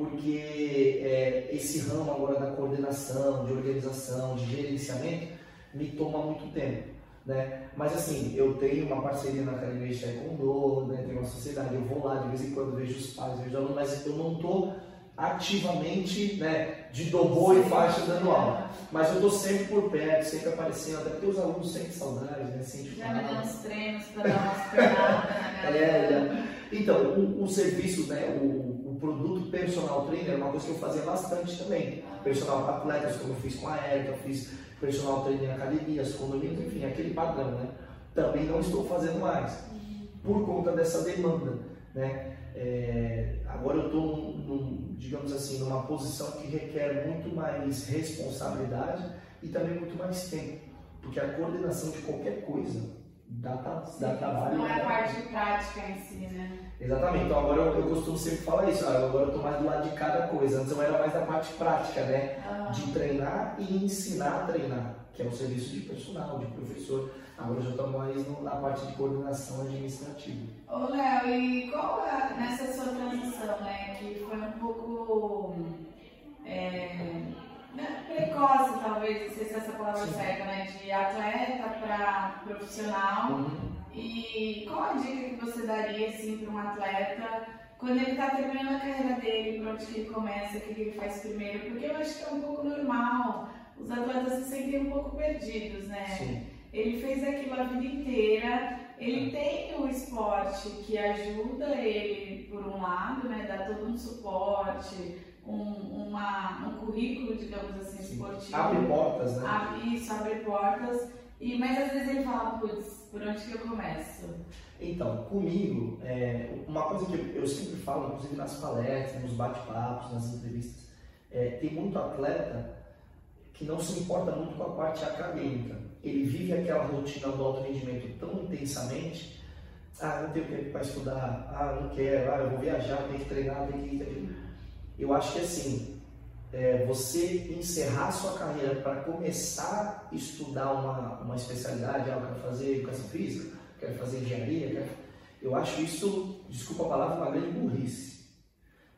Porque é, esse ramo agora da coordenação, de organização, de gerenciamento, me toma muito tempo né? Mas assim, eu tenho uma parceria na Academia de Taekwondo, né? tenho uma sociedade, eu vou lá de vez em quando, vejo os pais, vejo alunos, mas eu não estou ativamente né, de dobô e faixa dando aula. Mas eu estou sempre por perto, sempre aparecendo, até porque os alunos sentem saudades, né? Sentem Já me uns treinos para dar umas na galera. É, então, o, o, serviço, né, o, produto personal trainer é uma coisa que eu fazia bastante também. Personal para atletas, como eu fiz com a Erika, fiz personal trainer em academias, condomínios, enfim, aquele padrão, né? Também não estou fazendo mais, por conta dessa demanda, né? É, agora eu estou, digamos assim, numa posição que requer muito mais responsabilidade e também muito mais tempo, porque a coordenação de qualquer coisa dá, dá trabalho. Não é a parte prática em si, né? Exatamente, então agora eu, eu costumo sempre falar isso, ah, agora eu estou mais do lado de cada coisa, antes eu era mais da parte prática, né? Ah. De treinar e ensinar a treinar, que é o serviço de personal, de professor. Agora eu já estou mais na parte de coordenação administrativa. Ô Léo, e qual é nessa sua transição, né? Que foi um pouco é, né, precoce, talvez, não sei se essa palavra Sim. certa, né? De atleta para profissional. Uhum. E qual a dica que você daria assim, para um atleta quando ele está terminando a carreira dele, para onde ele começa, o que ele faz primeiro? Porque eu acho que é um pouco normal os atletas se sentem um pouco perdidos, né? Sim. Ele fez aquilo a vida inteira, ele tem o esporte que ajuda ele, por um lado, né? Dá todo um suporte, um, uma, um currículo, digamos assim, Sim. esportivo. Abre portas, né? Abre- isso, abre portas. E, mas às vezes ele fala, putz, por onde que eu começo? Então, comigo, é, uma coisa que eu, sempre falo, inclusive nas palestras, nos bate-papos, nas entrevistas, é, tem muito atleta que não se importa muito com a parte acadêmica. Ele vive aquela rotina do alto rendimento tão intensamente, ah, não tenho tempo para estudar, ah, não quero, ah, eu vou viajar, tenho que treinar, tenho que. Eu acho que assim, é, você encerrar sua carreira para começar a estudar uma, uma especialidade, ah, eu quero fazer educação física, quero fazer engenharia, quero... eu acho isso, desculpa a palavra, uma grande burrice.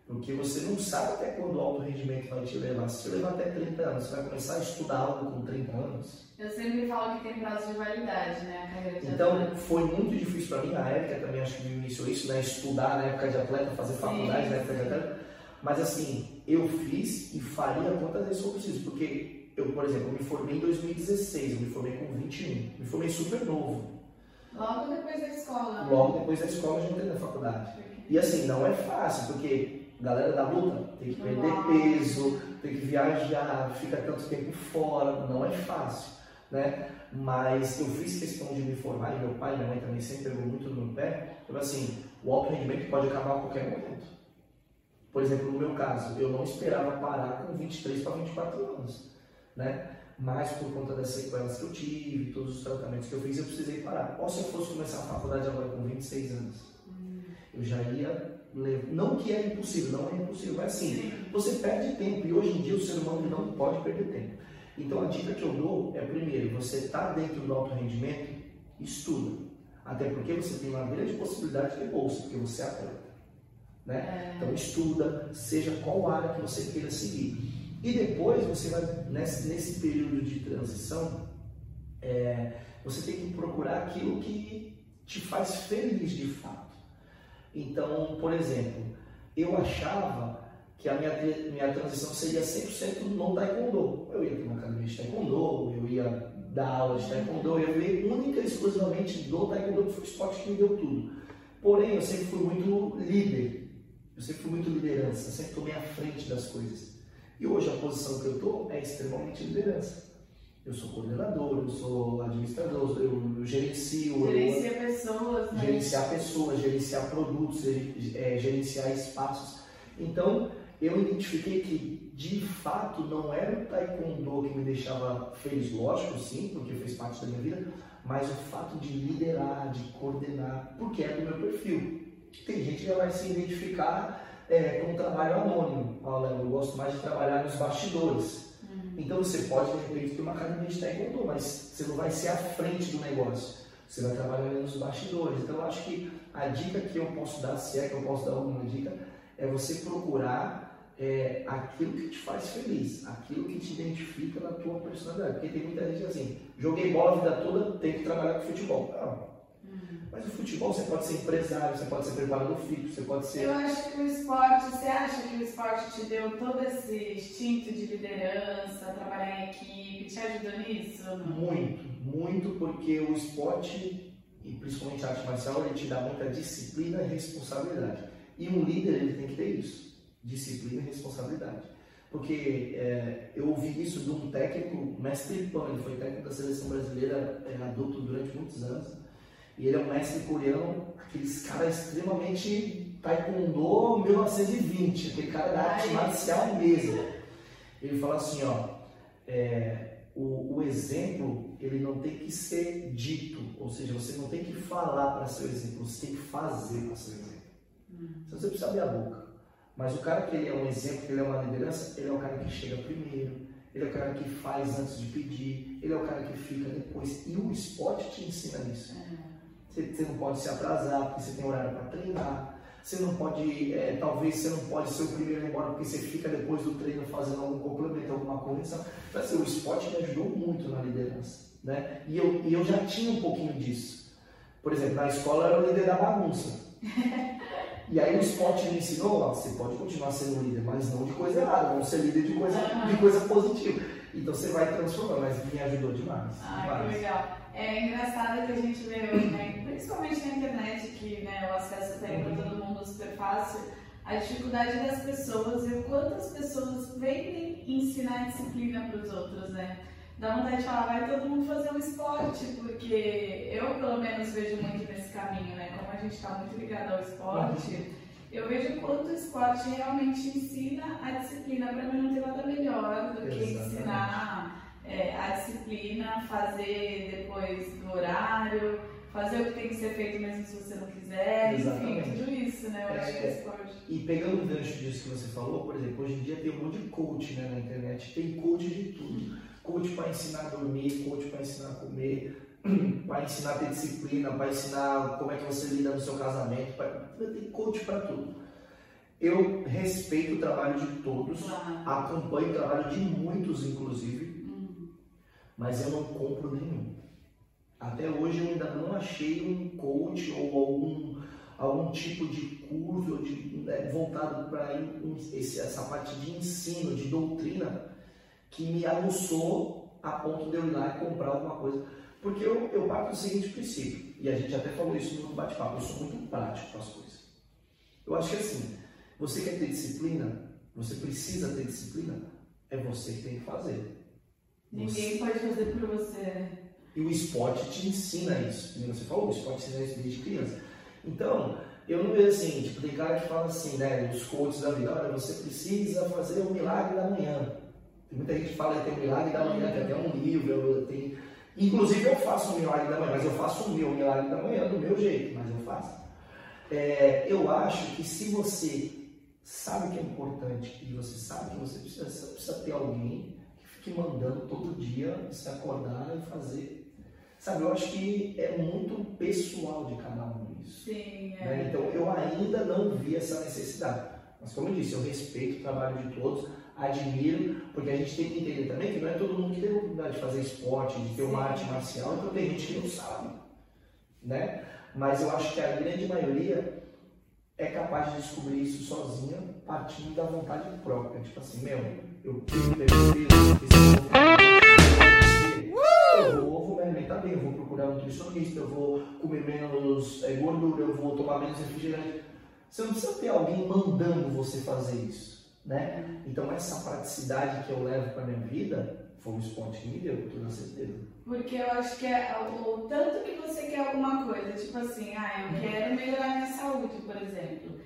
Porque você não sabe até quando o alto rendimento vai te levar. Se te levar até 30 anos, você vai começar a estudar algo com 30 anos. Eu sempre falo que tem prazo de validade, né? A carreira de Então, atleta. foi muito difícil para mim, a Érica também acho que me iniciou isso, né? Estudar na época de atleta, fazer faculdade na época de atleta. Mas assim, eu fiz e faria quantas vezes for preciso. Porque eu, por exemplo, eu me formei em 2016, eu me formei com 21. Me formei super novo. Logo depois da escola. Logo depois da escola, eu já entrei na faculdade. E assim, não é fácil, porque galera da luta tem que perder Uau. peso, tem que viajar, fica tanto tempo fora, não é fácil, né? Mas eu fiz questão de me formar, e meu pai e minha mãe também sempre pegou muito no meu pé, então assim, o alto rendimento pode acabar a qualquer momento. Por exemplo, no meu caso, eu não esperava parar com 23 para 24 anos, né? Mas por conta das sequelas que eu tive, todos os tratamentos que eu fiz, eu precisei parar. Ou se eu fosse começar a faculdade agora com 26 anos, eu já ia. Não que é impossível, não é impossível, mas assim, você perde tempo e hoje em dia o ser humano não pode perder tempo. Então a dica que eu dou é primeiro, você está dentro do alto rendimento, estuda. Até porque você tem uma grande possibilidade de bolsa, porque você é atleta. Né? Então estuda, seja qual área que você queira seguir. E depois você vai, nesse, nesse período de transição, é, você tem que procurar aquilo que te faz feliz de fato. Então, por exemplo, eu achava que a minha, minha transição seria 100% no taekwondo. Eu ia ter uma academia de taekwondo, eu ia dar aula de taekwondo, eu ia única e exclusivamente do taekwondo, que foi o esporte que me deu tudo. Porém, eu sempre fui muito líder, eu sempre fui muito liderança, eu sempre tomei à frente das coisas. E hoje a posição que eu estou é extremamente liderança. Eu sou coordenador, eu sou administrador, eu, eu gerencio, eu, Gerencia pessoas, né? gerenciar pessoas, gerenciar produtos, é, gerenciar espaços. Então, eu identifiquei que de fato não era o taekwondo que me deixava feliz, lógico, sim, porque fez parte da minha vida, mas o fato de liderar, de coordenar, porque é do meu perfil. Tem gente que já vai se identificar é, com um trabalho anônimo. Olha, eu gosto mais de trabalhar nos bastidores. Então você pode, de repente, ter uma academia de taekwondo, mas você não vai ser à frente do negócio. Você vai trabalhar nos bastidores. Então eu acho que a dica que eu posso dar, se é que eu posso dar alguma dica, é você procurar é, aquilo que te faz feliz, aquilo que te identifica na tua personalidade. Porque tem muita gente assim, joguei bola a vida toda, tenho que trabalhar com futebol. Não. Mas o futebol você pode ser empresário, você pode ser preparador físico, você pode ser. Eu acho que o esporte, você acha que o esporte te deu todo esse instinto de liderança, trabalhar em equipe, te ajudou nisso? Muito, muito, porque o esporte, e principalmente a arte marcial, ele te dá muita disciplina e responsabilidade. E um líder, ele tem que ter isso, disciplina e responsabilidade. Porque é, eu ouvi isso de um técnico, mestre Pan, ele foi técnico da seleção brasileira é, adulto durante muitos anos, e ele é um mestre coreano, aqueles caras extremamente taekwondo 1920, aquele cara da arte marcial mesmo. Ele fala assim, ó, é, o, o exemplo ele não tem que ser dito, ou seja, você não tem que falar para seu exemplo, você tem que fazer para seu exemplo. Então você precisa abrir a boca. Mas o cara que ele é um exemplo, que ele é uma liderança, ele é o cara que chega primeiro, ele é o cara que faz antes de pedir, ele é o cara que fica depois. E o esporte te ensina isso. Você, você não pode se atrasar porque você tem horário para treinar. Você não pode, é, talvez você não pode ser o primeiro a ir embora porque você fica depois do treino fazendo algum complemento, alguma coisa. Então, assim, o esporte me ajudou muito na liderança. Né? E, eu, e eu já tinha um pouquinho disso. Por exemplo, na escola eu era o líder da bagunça. E aí o esporte me ensinou, ó, você pode continuar sendo líder, mas não de coisa errada, vamos ser líder de coisa, de coisa positiva. Então você vai transformando, mas me ajudou demais. Ah, que legal. É engraçado que a gente vê hoje, né, principalmente na internet, que né, o acesso está aí para todo mundo super fácil, a dificuldade das pessoas e o quanto as pessoas vendem ensinar disciplina para os outros, né? Dá vontade de falar, vai todo mundo fazer um esporte, porque eu pelo menos vejo muito nesse caminho, né? Como a gente está muito ligado ao esporte, eu vejo quanto o esporte realmente ensina a disciplina. Para mim não tem nada melhor do que Exatamente. ensinar é, a disciplina, fazer depois do horário, fazer o que tem que ser feito mesmo se você não quiser, Exatamente. enfim, tudo isso, né? Eu É, acho que é. esporte. E pegando o gancho disso que você falou, por exemplo, hoje em dia tem um monte de coach né, na internet, tem coach de tudo. Coach para ensinar a dormir, coach para ensinar a comer, para ensinar a ter disciplina, para ensinar como é que você lida no seu casamento, pra... tem coach para tudo. Eu respeito o trabalho de todos, acompanho o trabalho de muitos, inclusive. Mas eu não compro nenhum. Até hoje eu ainda não achei um coach ou algum, algum tipo de curso de, né, voltado para essa parte de ensino, de doutrina, que me aguçou a ponto de eu ir lá e comprar alguma coisa. Porque eu, eu parto do seguinte princípio, e a gente até falou isso no bate-papo, eu sou muito prático com as coisas. Eu acho que assim, você quer ter disciplina, você precisa ter disciplina, é você que tem que fazer. Ninguém pode fazer por você. E o esporte te ensina isso. Você falou, o esporte ensina isso desde criança. Então, eu não vejo assim, tipo, tem cara que fala assim, né, os coaches da vida, olha, você precisa fazer o milagre da manhã. Tem muita gente que fala que tem o milagre da manhã, tem até um livro, eu tenho... Inclusive eu faço o milagre da manhã, mas eu faço o meu milagre da manhã do meu jeito, mas eu faço. É, eu acho que se você sabe que é importante e você sabe que você precisa, você precisa ter alguém que mandando todo dia se acordar e fazer. Sabe, eu acho que é muito pessoal de cada um isso. Sim, é. né? Então eu ainda não vi essa necessidade. Mas como eu disse, eu respeito o trabalho de todos, admiro, porque a gente tem que entender também que não é todo mundo que tem a oportunidade de fazer esporte, de ter uma Sim. arte marcial, então tem gente que não sabe. Né? Mas eu acho que a grande maioria é capaz de descobrir isso sozinha, partindo da vontade própria. Tipo assim, meu, eu peso, eu vou, me alimentar bem, eu vou procurar um nutricionista, eu vou comer menos eh, gordura, eu vou tomar menos refrigerante. Você não precisa ter alguém mandando você fazer isso, né? Então essa praticidade que eu levo para minha vida foi um esporte que me deu, toda certeza. Porque eu acho que é o tanto que você quer alguma coisa, tipo assim, ah, eu quero melhorar minha saúde, por exemplo.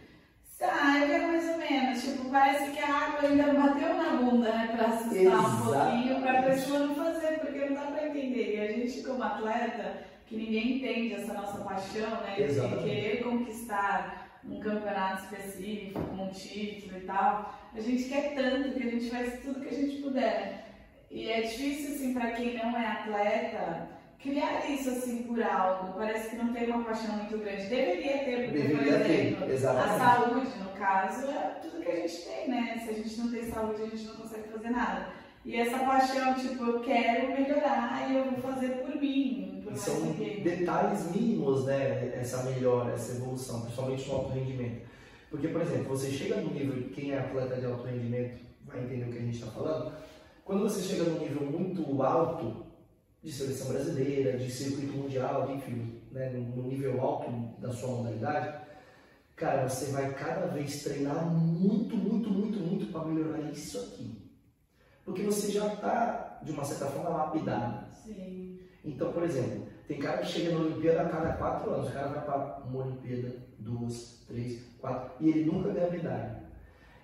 Ah, eu quero mais ou menos. Tipo, parece que a água ainda bateu na bunda, né? Pra assustar um pouquinho, pra pessoa não fazer, porque não dá pra entender. E a gente, como atleta, que ninguém entende essa nossa paixão, né? De Exatamente. querer conquistar um campeonato específico, um título e tal. A gente quer tanto que a gente faz tudo que a gente puder. E é difícil, assim, pra quem não é atleta, criar isso, assim, por algo. Parece que não tem uma paixão muito grande. Deveria ter, porque, por Deveria ter, exemplo, a exatamente. saúde, no caso, é tudo que a gente tem, né? Se a gente não tem saúde, a gente não consegue fazer nada. E essa paixão, tipo, eu quero melhorar e eu vou fazer por mim, por são detalhes mínimos, né? Essa melhora, essa evolução, principalmente no alto rendimento. Porque, por exemplo, você chega no nível, quem é atleta de alto rendimento vai entender o que a gente está falando. Quando você chega num nível muito alto, de seleção brasileira, de circuito mundial, enfim, né, no, nível alto da sua modalidade, cara, você vai cada vez treinar muito, muito, muito, muito para melhorar isso aqui. Porque você já está, de uma certa forma, lapidado. Sim. Então, por exemplo, tem cara que chega na Olimpíada a cada quatro anos. O cara vai para uma Olimpíada, duas, três, quatro, e ele nunca ganha medalha.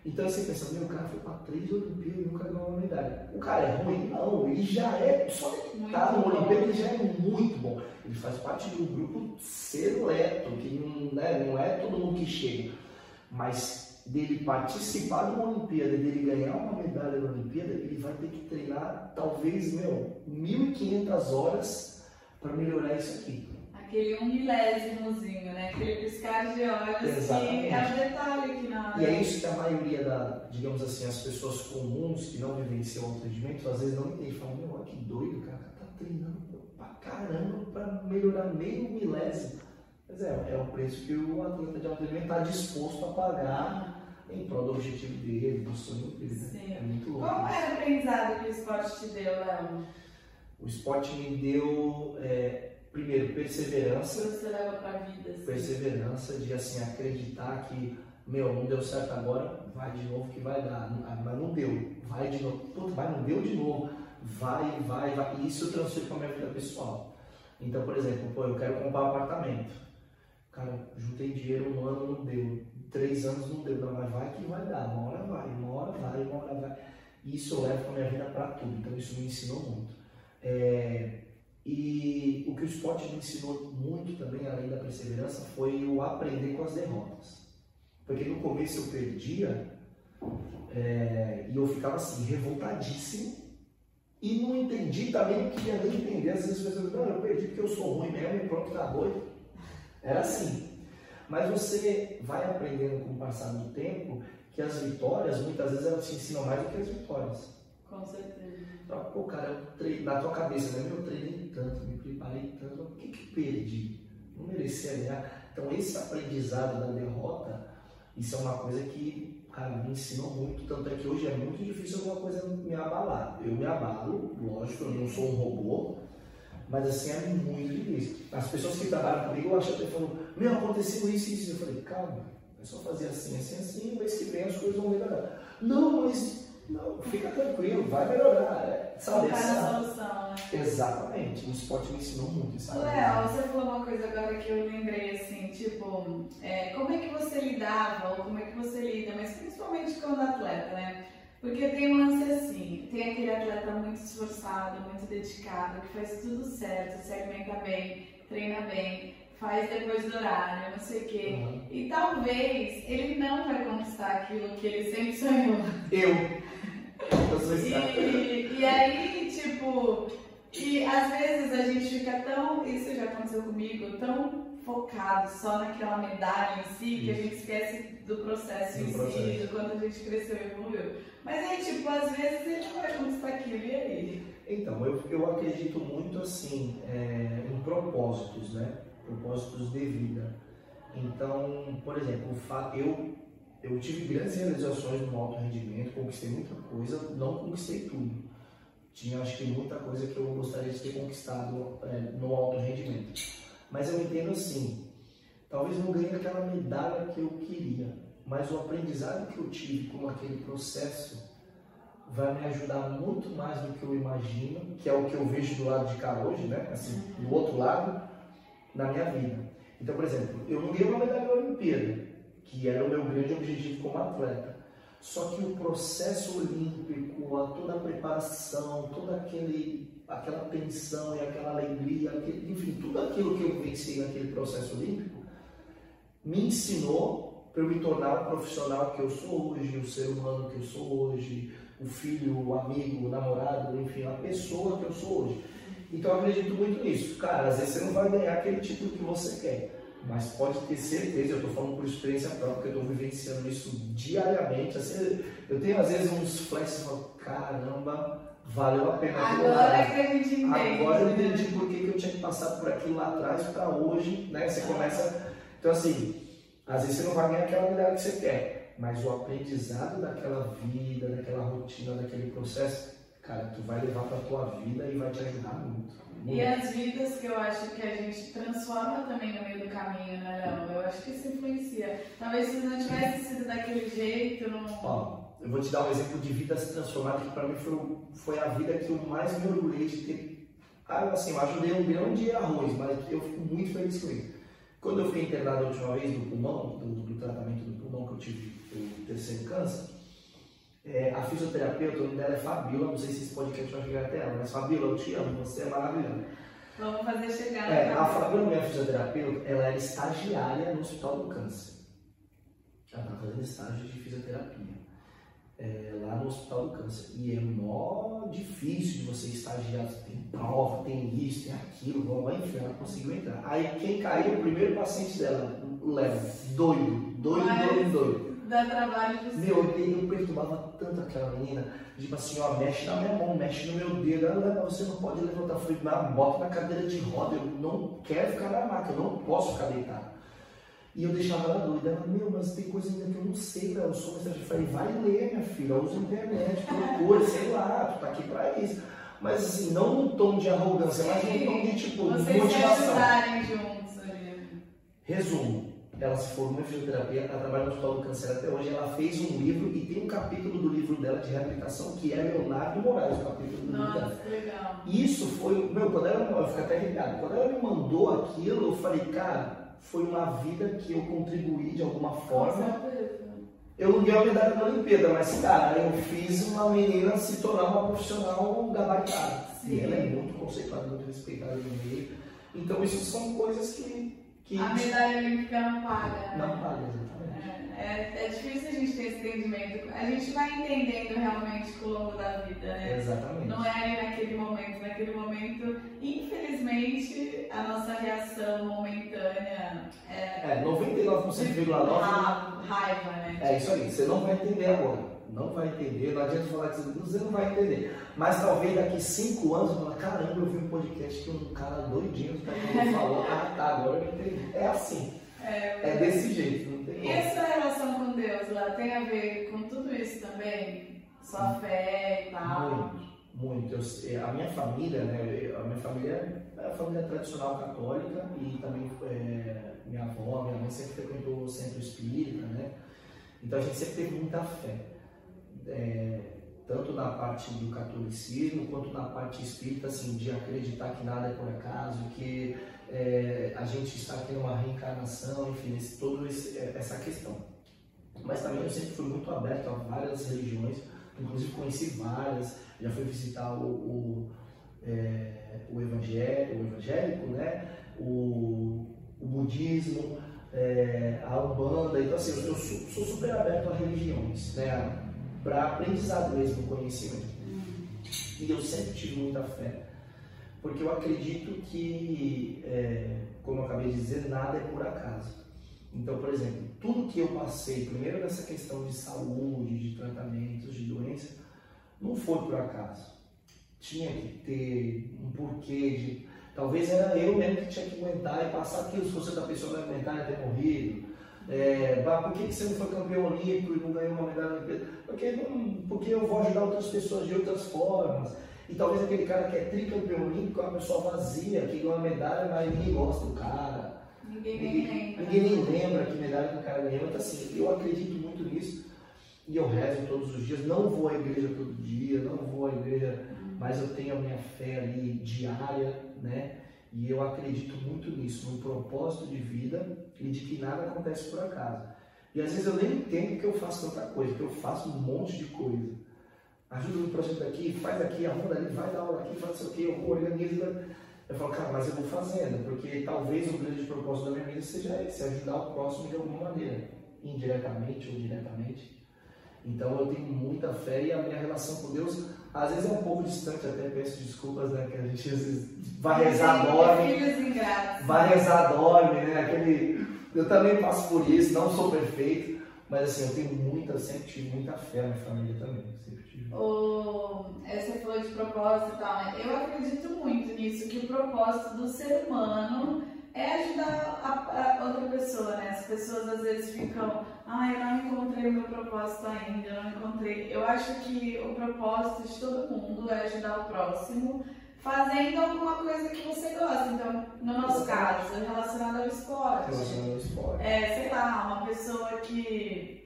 Então você pensa, meu, o cara foi para três Olimpíadas e nunca ganhou uma medalha. O cara é ruim? Não, ele já é, só estar numa bom. Olimpíada ele já é muito bom. Ele faz parte de um grupo seleto, que não, né, não é todo mundo que chega. Mas dele participar de uma Olimpíada, dele ganhar uma medalha na Olimpíada, ele vai ter que treinar talvez, meu, 1.500 horas para melhorar isso aqui. Aquele um milésimozinho, né? Aquele piscar de olhos Exatamente. que é o detalhe que na. E é isso que a maioria da, digamos assim, as pessoas comuns que não vivenciam o rendimento, às vezes não entendem. Falam, meu, olha que doido, cara, tá treinando pra caramba pra melhorar meio milésimo. Mas é, é o preço que o atleta de alto rendimento está disposto a pagar em prol do objetivo dele, do sonho dele. Né? Sim. É muito louco. Qual era o aprendizado que o esporte te deu, Léo? O esporte me deu, é, primeiro, perseverança. Você leva pra vida, assim. Perseverança de, assim, acreditar que, meu, não deu certo agora, vai de novo que vai dar. Ah, Mas não deu, vai de novo. Puta, vai, não deu de novo. Vai, vai, vai. E isso eu transfiro para minha vida pessoal. Então, por exemplo, pô, eu quero comprar um apartamento. Cara, juntei dinheiro um ano, não deu. Três anos não deu. Não, mas vai que vai dar. Uma hora vai, uma hora vai, uma hora vai. E isso eu levo para minha vida para tudo. Então, isso me ensinou muito. É, e o que o esporte me ensinou muito também, além da perseverança, foi o aprender com as derrotas. Porque no começo eu perdia é, e eu ficava assim, revoltadíssimo. E não entendi também, não queria nem entender. Às vezes as pessoas não, eu perdi porque eu sou ruim mesmo e pronto, acabou. Era assim. Mas você vai aprendendo com o passar do tempo que as vitórias, muitas vezes, elas te ensinam mais do que as vitórias. Com certeza. Então, pô, cara, eu treinei, na tua cabeça, né? Eu treinei tanto, me preparei tanto, o que que perdi? Não merecia ganhar. Então, esse aprendizado da derrota, isso é uma coisa que, cara, me ensinou muito. Tanto é que hoje é muito difícil alguma coisa me abalar. Eu me abalo, lógico, eu não sou um robô, mas assim, é muito difícil. As pessoas que trabalham comigo, eu acho até falou, meu, aconteceu isso e isso. Eu falei, calma, é só fazer assim, assim, assim, mês que vem as coisas vão melhorar. Não, mas não, fica tranquilo, vai melhorar. É, sabe? Solução, né? Exatamente, o esporte me ensinou muito isso. Léo, você falou uma coisa agora que eu lembrei, assim, tipo, é, como é que você lidava, ou como é que você lida, mas principalmente quando atleta, né? Porque tem um lance assim, tem aquele atleta muito esforçado, muito dedicado, que faz tudo certo, se alimenta bem, treina bem, faz depois do horário, não sei o quê. Uhum. E talvez ele não vai conquistar aquilo que ele sempre sonhou. Eu. Eu sou. E, e aí, tipo, e às vezes a gente fica tão, isso já aconteceu comigo, tão focado só naquela medalha em si, que a gente esquece do processo Do em si, processo. do quanto a gente cresceu e evoluiu. Mas aí, tipo, às vezes ele não vai conquistar aquilo, e aí? Então, eu, eu acredito muito assim é, em propósitos, né? Propósitos de vida. Então, por exemplo, eu, eu tive grandes realizações no alto rendimento, conquistei muita coisa, não conquistei tudo. Tinha, acho que, muita coisa que eu gostaria de ter conquistado é, no alto rendimento. Mas eu entendo assim, talvez não ganhe aquela medalha que eu queria, mas o aprendizado que eu tive com aquele processo vai me ajudar muito mais do que eu imagino, que é o que eu vejo do lado de cá hoje, né? Assim, do outro lado, na minha vida. Então, por exemplo, eu não ganhei uma medalha na Olimpíada, que era o meu grande objetivo como atleta. Só que o processo olímpico, toda a preparação, toda aquele, aquela tensão e aquela alegria, aquele- enfim, tudo aquilo que eu venci naquele processo olímpico, me ensinou para eu me tornar o profissional que eu sou hoje, o ser humano que eu sou hoje, o filho, o amigo, o namorado, enfim, a pessoa que eu sou hoje. Então eu acredito muito nisso. Cara, às vezes você não vai ganhar aquele título que você quer, mas pode ter certeza, eu estou falando por experiência própria, porque eu estou vivenciando isso diariamente. Assim, eu tenho às vezes uns flashes e falo, caramba, valeu a pena. aquilo lá." Agora que a gente entende. Agora eu entendi por que, que eu tinha que passar por aquilo lá atrás para hoje, né? Você começa. Então, assim, às vezes você não vai ganhar aquela medalha que você quer, mas o aprendizado daquela vida, daquela rotina, daquele processo, cara, tu vai levar para tua vida e vai te ajudar muito. muito. E as vidas que eu acho que a gente transforma também no meio do caminho, né, Léo? Eu acho que isso influencia. Talvez se não tivesse sido daquele jeito, não. Ó, eu vou te dar um exemplo de vida se transformada que para mim foi, foi a vida que eu mais me orgulhei de ter. Ah, assim, eu ajudei um grão de arroz, mas eu fico muito feliz com isso. Quando eu fiquei internado a última vez do pulmão, do, do tratamento do pulmão que eu tive o terceiro câncer, é, a fisioterapeuta, o nome dela é Fabiola, não sei se esse podcast vai chegar até ela, mas Fabiola, eu te amo, você é maravilhosa. Vamos fazer chegar É, a Fabiola, minha fisioterapeuta, ela era estagiária no Hospital do Câncer. Ela estava fazendo estágio de fisioterapia é, lá no Hospital do Câncer. E é mó difícil de você estagiar, tem prova, tem isso, tem aquilo, vamos lá, enfim, ela conseguiu entrar. Aí quem caiu, o primeiro paciente dela, o Léo, doido, doido, doido, doido. Dá trabalho de Meu, eu, eu perturbava tanto aquela menina, tipo assim, ó, mexe na minha mão, mexe no meu dedo, ela, "Mas você não pode levantar, falei, "Mas bota na cadeira de roda, eu não quero ficar na maca, eu não posso ficar deitado. E eu deixava ela doida. Ela, meu, mas tem coisa ainda que eu não sei, eu sou mais Eu falei, vai ler, minha filha, usa a internet, procura, sei lá, tu tá aqui pra isso. Mas assim, não num tom de arrogância, mas num tom de tipo, Vocês motivação. se ajudarem juntos ali. Resumo, ela se formou em fisioterapia, ela trabalha no Hospital do Câncer até hoje, ela fez um livro e tem um capítulo do livro dela de reabilitação que é Leonardo Moraes, o capítulo do livro dela. Legal. Isso foi, meu, quando ela, eu fico até arrepiado, quando ela me mandou aquilo, eu falei, cara, foi uma vida que eu contribuí de alguma forma. Eu não ganhei a medalha da Olimpíada, mas, cara, eu fiz uma menina se tornar uma profissional gabaritada. E ela é muito conceituada, muito respeitada no meio. Então, isso são coisas que, que A medalha olímpica não paga. né? não paga, exatamente. É, é difícil a gente ter esse entendimento. A gente vai entendendo realmente com o longo da vida, né? Exatamente. Não é ali naquele momento. Naquele momento, infelizmente, a nossa reação momentânea é É, 99,9%. ra- raiva, né? É isso aí, você não vai entender agora. Não vai entender, não adianta falar que você não vai entender. Mas talvez daqui cinco anos você fala, caramba, eu vi um podcast que um cara doidinho tá falou, ah tá, agora eu entendi. É assim, É, é desse jeito, não tem E como. essa relação com Deus lá tem a ver com tudo isso também? Sua fé e tal? Muito, muito. Eu a minha família, né? A minha família é a família tradicional católica e também é, minha avó, minha mãe sempre frequentou o centro espírita, né? Então a gente sempre teve muita fé. É, tanto na parte do catolicismo quanto na parte espírita, assim, de acreditar que nada é por acaso, que é, a gente está tendo uma reencarnação, enfim, esse, toda essa questão. Mas também eu sempre fui muito aberto a várias religiões, inclusive conheci várias, já fui visitar o, o, é, o, evangé- o evangélico, né? o, o budismo, é, a umbanda, então assim, eu sou, sou super aberto a religiões, né? Para aprendizado mesmo, conhecimento. E eu sempre tive muita fé, porque eu acredito que, é, como eu acabei de dizer, nada é por acaso. Então, por exemplo, tudo que eu passei, primeiro nessa questão de saúde, de tratamentos, de doença, não foi por acaso. Tinha que ter um porquê de. Talvez era eu mesmo que tinha que aguentar e passar aquilo, se fosse outra pessoa não aguentar, ia ter morrido. É, "Bah, por que, que você não foi campeão olímpico e não ganhou uma medalha olímpica? Porque, não- porque eu vou ajudar outras pessoas de outras formas. E talvez aquele cara que é tricampeão olímpico é uma pessoa vazia, que ganhou uma medalha, mas ninguém gosta do cara. Ninguém nem lembra. ninguém nem lembra que medalha que o cara ganhou. Então, assim, eu acredito muito nisso. E eu rezo todos os dias. Não vou à igreja todo dia, não vou à igreja, mas eu tenho a minha fé ali diária, né? E eu acredito muito nisso, no propósito de vida e de que nada acontece por acaso. E às vezes eu nem entendo que eu faço tanta coisa, que eu faço um monte de coisa. Ajuda no projeto aqui, faz aqui, arruma ali, vai dar aula aqui, faz isso aqui, eu organizo. Eu falo, cara, mas eu vou fazendo, porque talvez o grande propósito da minha vida seja esse, ajudar o próximo de alguma maneira, indiretamente ou diretamente. Então eu tenho muita fé e a minha relação com Deus, às vezes é um pouco distante, até peço desculpas, né, que a gente às vezes vai rezar, dorme, vai rezar, dorme, né, aquele... Eu também passo por isso, não sou perfeito, mas assim, eu tenho muita, sempre tive muita fé na família também, sempre tive. O, é, você falou de propósito e tal, né? Eu acredito muito nisso, que o propósito do ser humano é ajudar a, a outra pessoa, né? As pessoas às vezes ficam, ah, eu não encontrei o meu propósito ainda, eu não encontrei. Eu acho que o propósito de todo mundo é ajudar o próximo fazendo alguma coisa que você gosta. Então, no nosso caso, relacionado ao esporte. Relacionado ao esporte. É, sei lá, uma pessoa que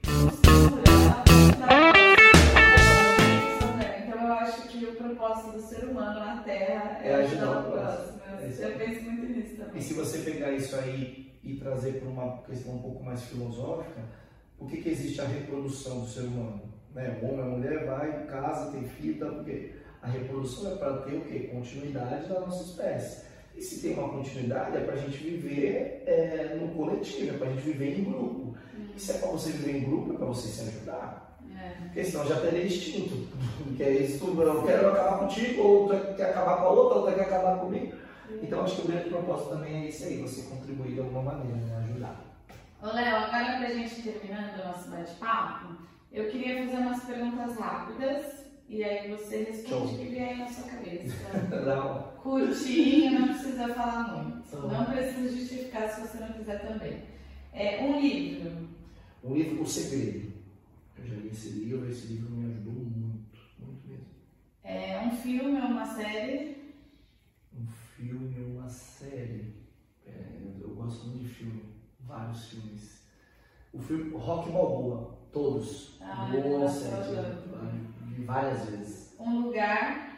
Então eu acho que o propósito do ser humano na Terra é, É ajudar ajudar o próximo. Eu, aí. penso muito nisso E também. se você pegar isso aí e trazer para uma questão um pouco mais filosófica, por que, que existe a reprodução do ser humano? Né? O homem e a mulher vai, casa, tem filho, tá, por quê? A reprodução é para ter o quê? Continuidade da nossa espécie. E se tem uma continuidade, é para a gente viver é, no coletivo, é para a gente viver em grupo. E se é para você viver em grupo, é para você se ajudar. É. Porque senão já teria extinto. Que é isso, eu quero acabar contigo, ou tu quer acabar com a outra, outra quer acabar comigo. Então acho que o grande propósito também é isso aí, você contribuir de alguma maneira, né? ajudar. Ô Léo, agora pra gente terminando o nosso bate-papo, eu queria fazer umas perguntas rápidas e aí você responde o que vier aí na sua cabeça. Não. Curtinho, não precisa falar muito. Tá bom. Não precisa justificar se você não quiser também. É, um livro. Um livro, O Segredo. Eu já li esse livro, esse livro me ajudou muito, muito mesmo. É, um filme ou uma série? Filme ou uma série? É, eu gosto muito de filme, vários filmes. O filme Rock Balboa, todos. Ah, Boa série, vi várias vezes. Um lugar?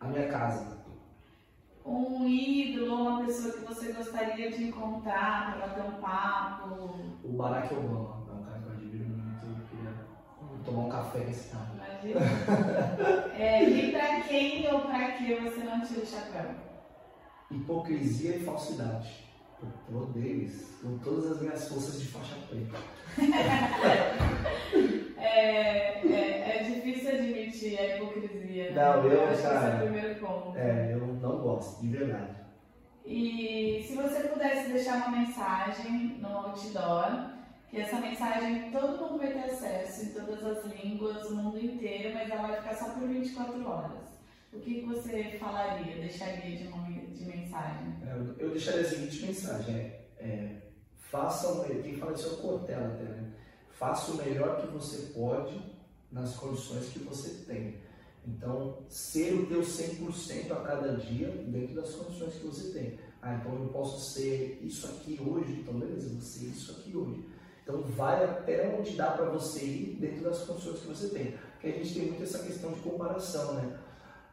A minha casa. Um ídolo uma pessoa que você gostaria de encontrar para bater um papo? O Barack Obama, é um cara que eu admiro muito, eu queria tomar um café com esse cara. Imagina. é, e para quem ou para que você não tira o chapéu? Hipocrisia e falsidade. Eu odeio isso, com todas as minhas forças de faixa preta. é, é, é, difícil admitir a hipocrisia. Né? Não, eu, acho cara, é o primeiro ponto. É, eu não gosto, de verdade. E se você pudesse deixar uma mensagem no outdoor, que essa mensagem todo mundo vai ter acesso em todas as línguas, o mundo inteiro, mas ela vai ficar só por 24 horas. O que você falaria, deixaria de, uma, de mensagem? É, eu deixaria a seguinte mensagem: é, é, faça quem fala isso é o Cortella até, né? Faça o melhor que você pode nas condições que você tem. Então, ser o teu 100% a cada dia dentro das condições que você tem. Ah, então eu posso ser isso aqui hoje, então beleza, vou ser isso aqui hoje. Então, vai até onde dá para você ir dentro das condições que você tem. Porque a gente tem muito essa questão de comparação, né?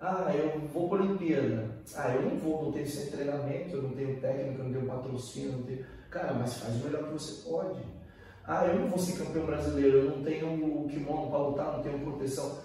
Ah, eu vou para a Olimpíada. Ah, eu não vou, não tenho sem treinamento, eu não tenho técnica, eu não tenho patrocínio, não tenho. Cara, mas faz o melhor que você pode. Ah, eu não vou ser campeão brasileiro, eu não tenho o kimono para lutar, não tenho proteção.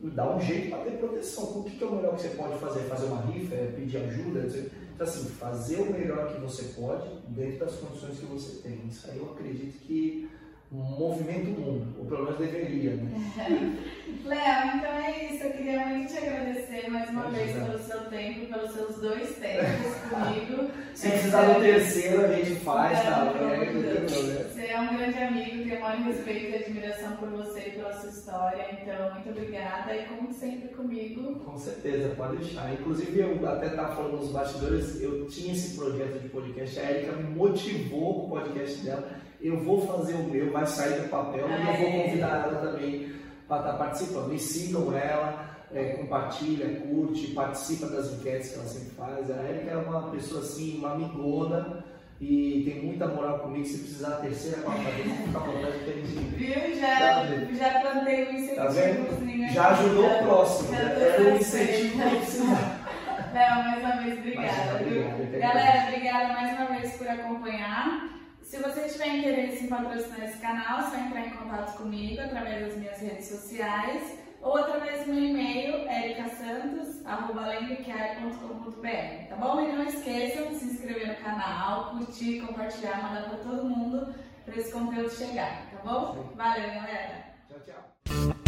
Dá um jeito para ter proteção. O que, que é o melhor que você pode fazer? Fazer uma rifa, é pedir ajuda? Então, assim, fazer o melhor que você pode dentro das condições que você tem. Isso aí eu acredito que movimenta o mundo, ou pelo menos deveria, né? Léo, então é isso. Eu queria muito te agradecer mais uma vez pelo seu tempo, pelos seus dois tempos comigo. Se é, precisar do terceiro, a gente faz, tá? Você é um grande amigo, tenho maior respeito e admiração por você e pela sua história. Então, muito obrigada e como sempre comigo. Com certeza, pode deixar. Inclusive, eu até estava falando nos bastidores, eu tinha esse projeto de podcast, a Erika me motivou com o podcast dela eu vou fazer o meu, vai sair do papel e eu vou convidar ela também para estar tá participando. Me sigam ela, é, compartilha, curte, participa das enquetes que ela sempre faz. A Erika é uma pessoa assim, uma amigona e tem muita moral comigo. Se precisar a terceira, quarta vez, fica à vontade a gente. Viu? Já, já plantei o incentivo. Tá vendo? Já ajudou o próximo. É um incentivo que precisar. Não, mais uma vez, obrigada. Obrigado, Galera, obrigada mais uma vez por acompanhar. Se você tiver interesse em patrocinar esse canal, é só entrar em contato comigo através das minhas redes sociais ou através do meu e-mail ericasantos.com.br, tá bom? E não esqueçam de se inscrever no canal, curtir, compartilhar, mandar para todo mundo para esse conteúdo chegar, tá bom? Valeu, galera! Tchau, tchau!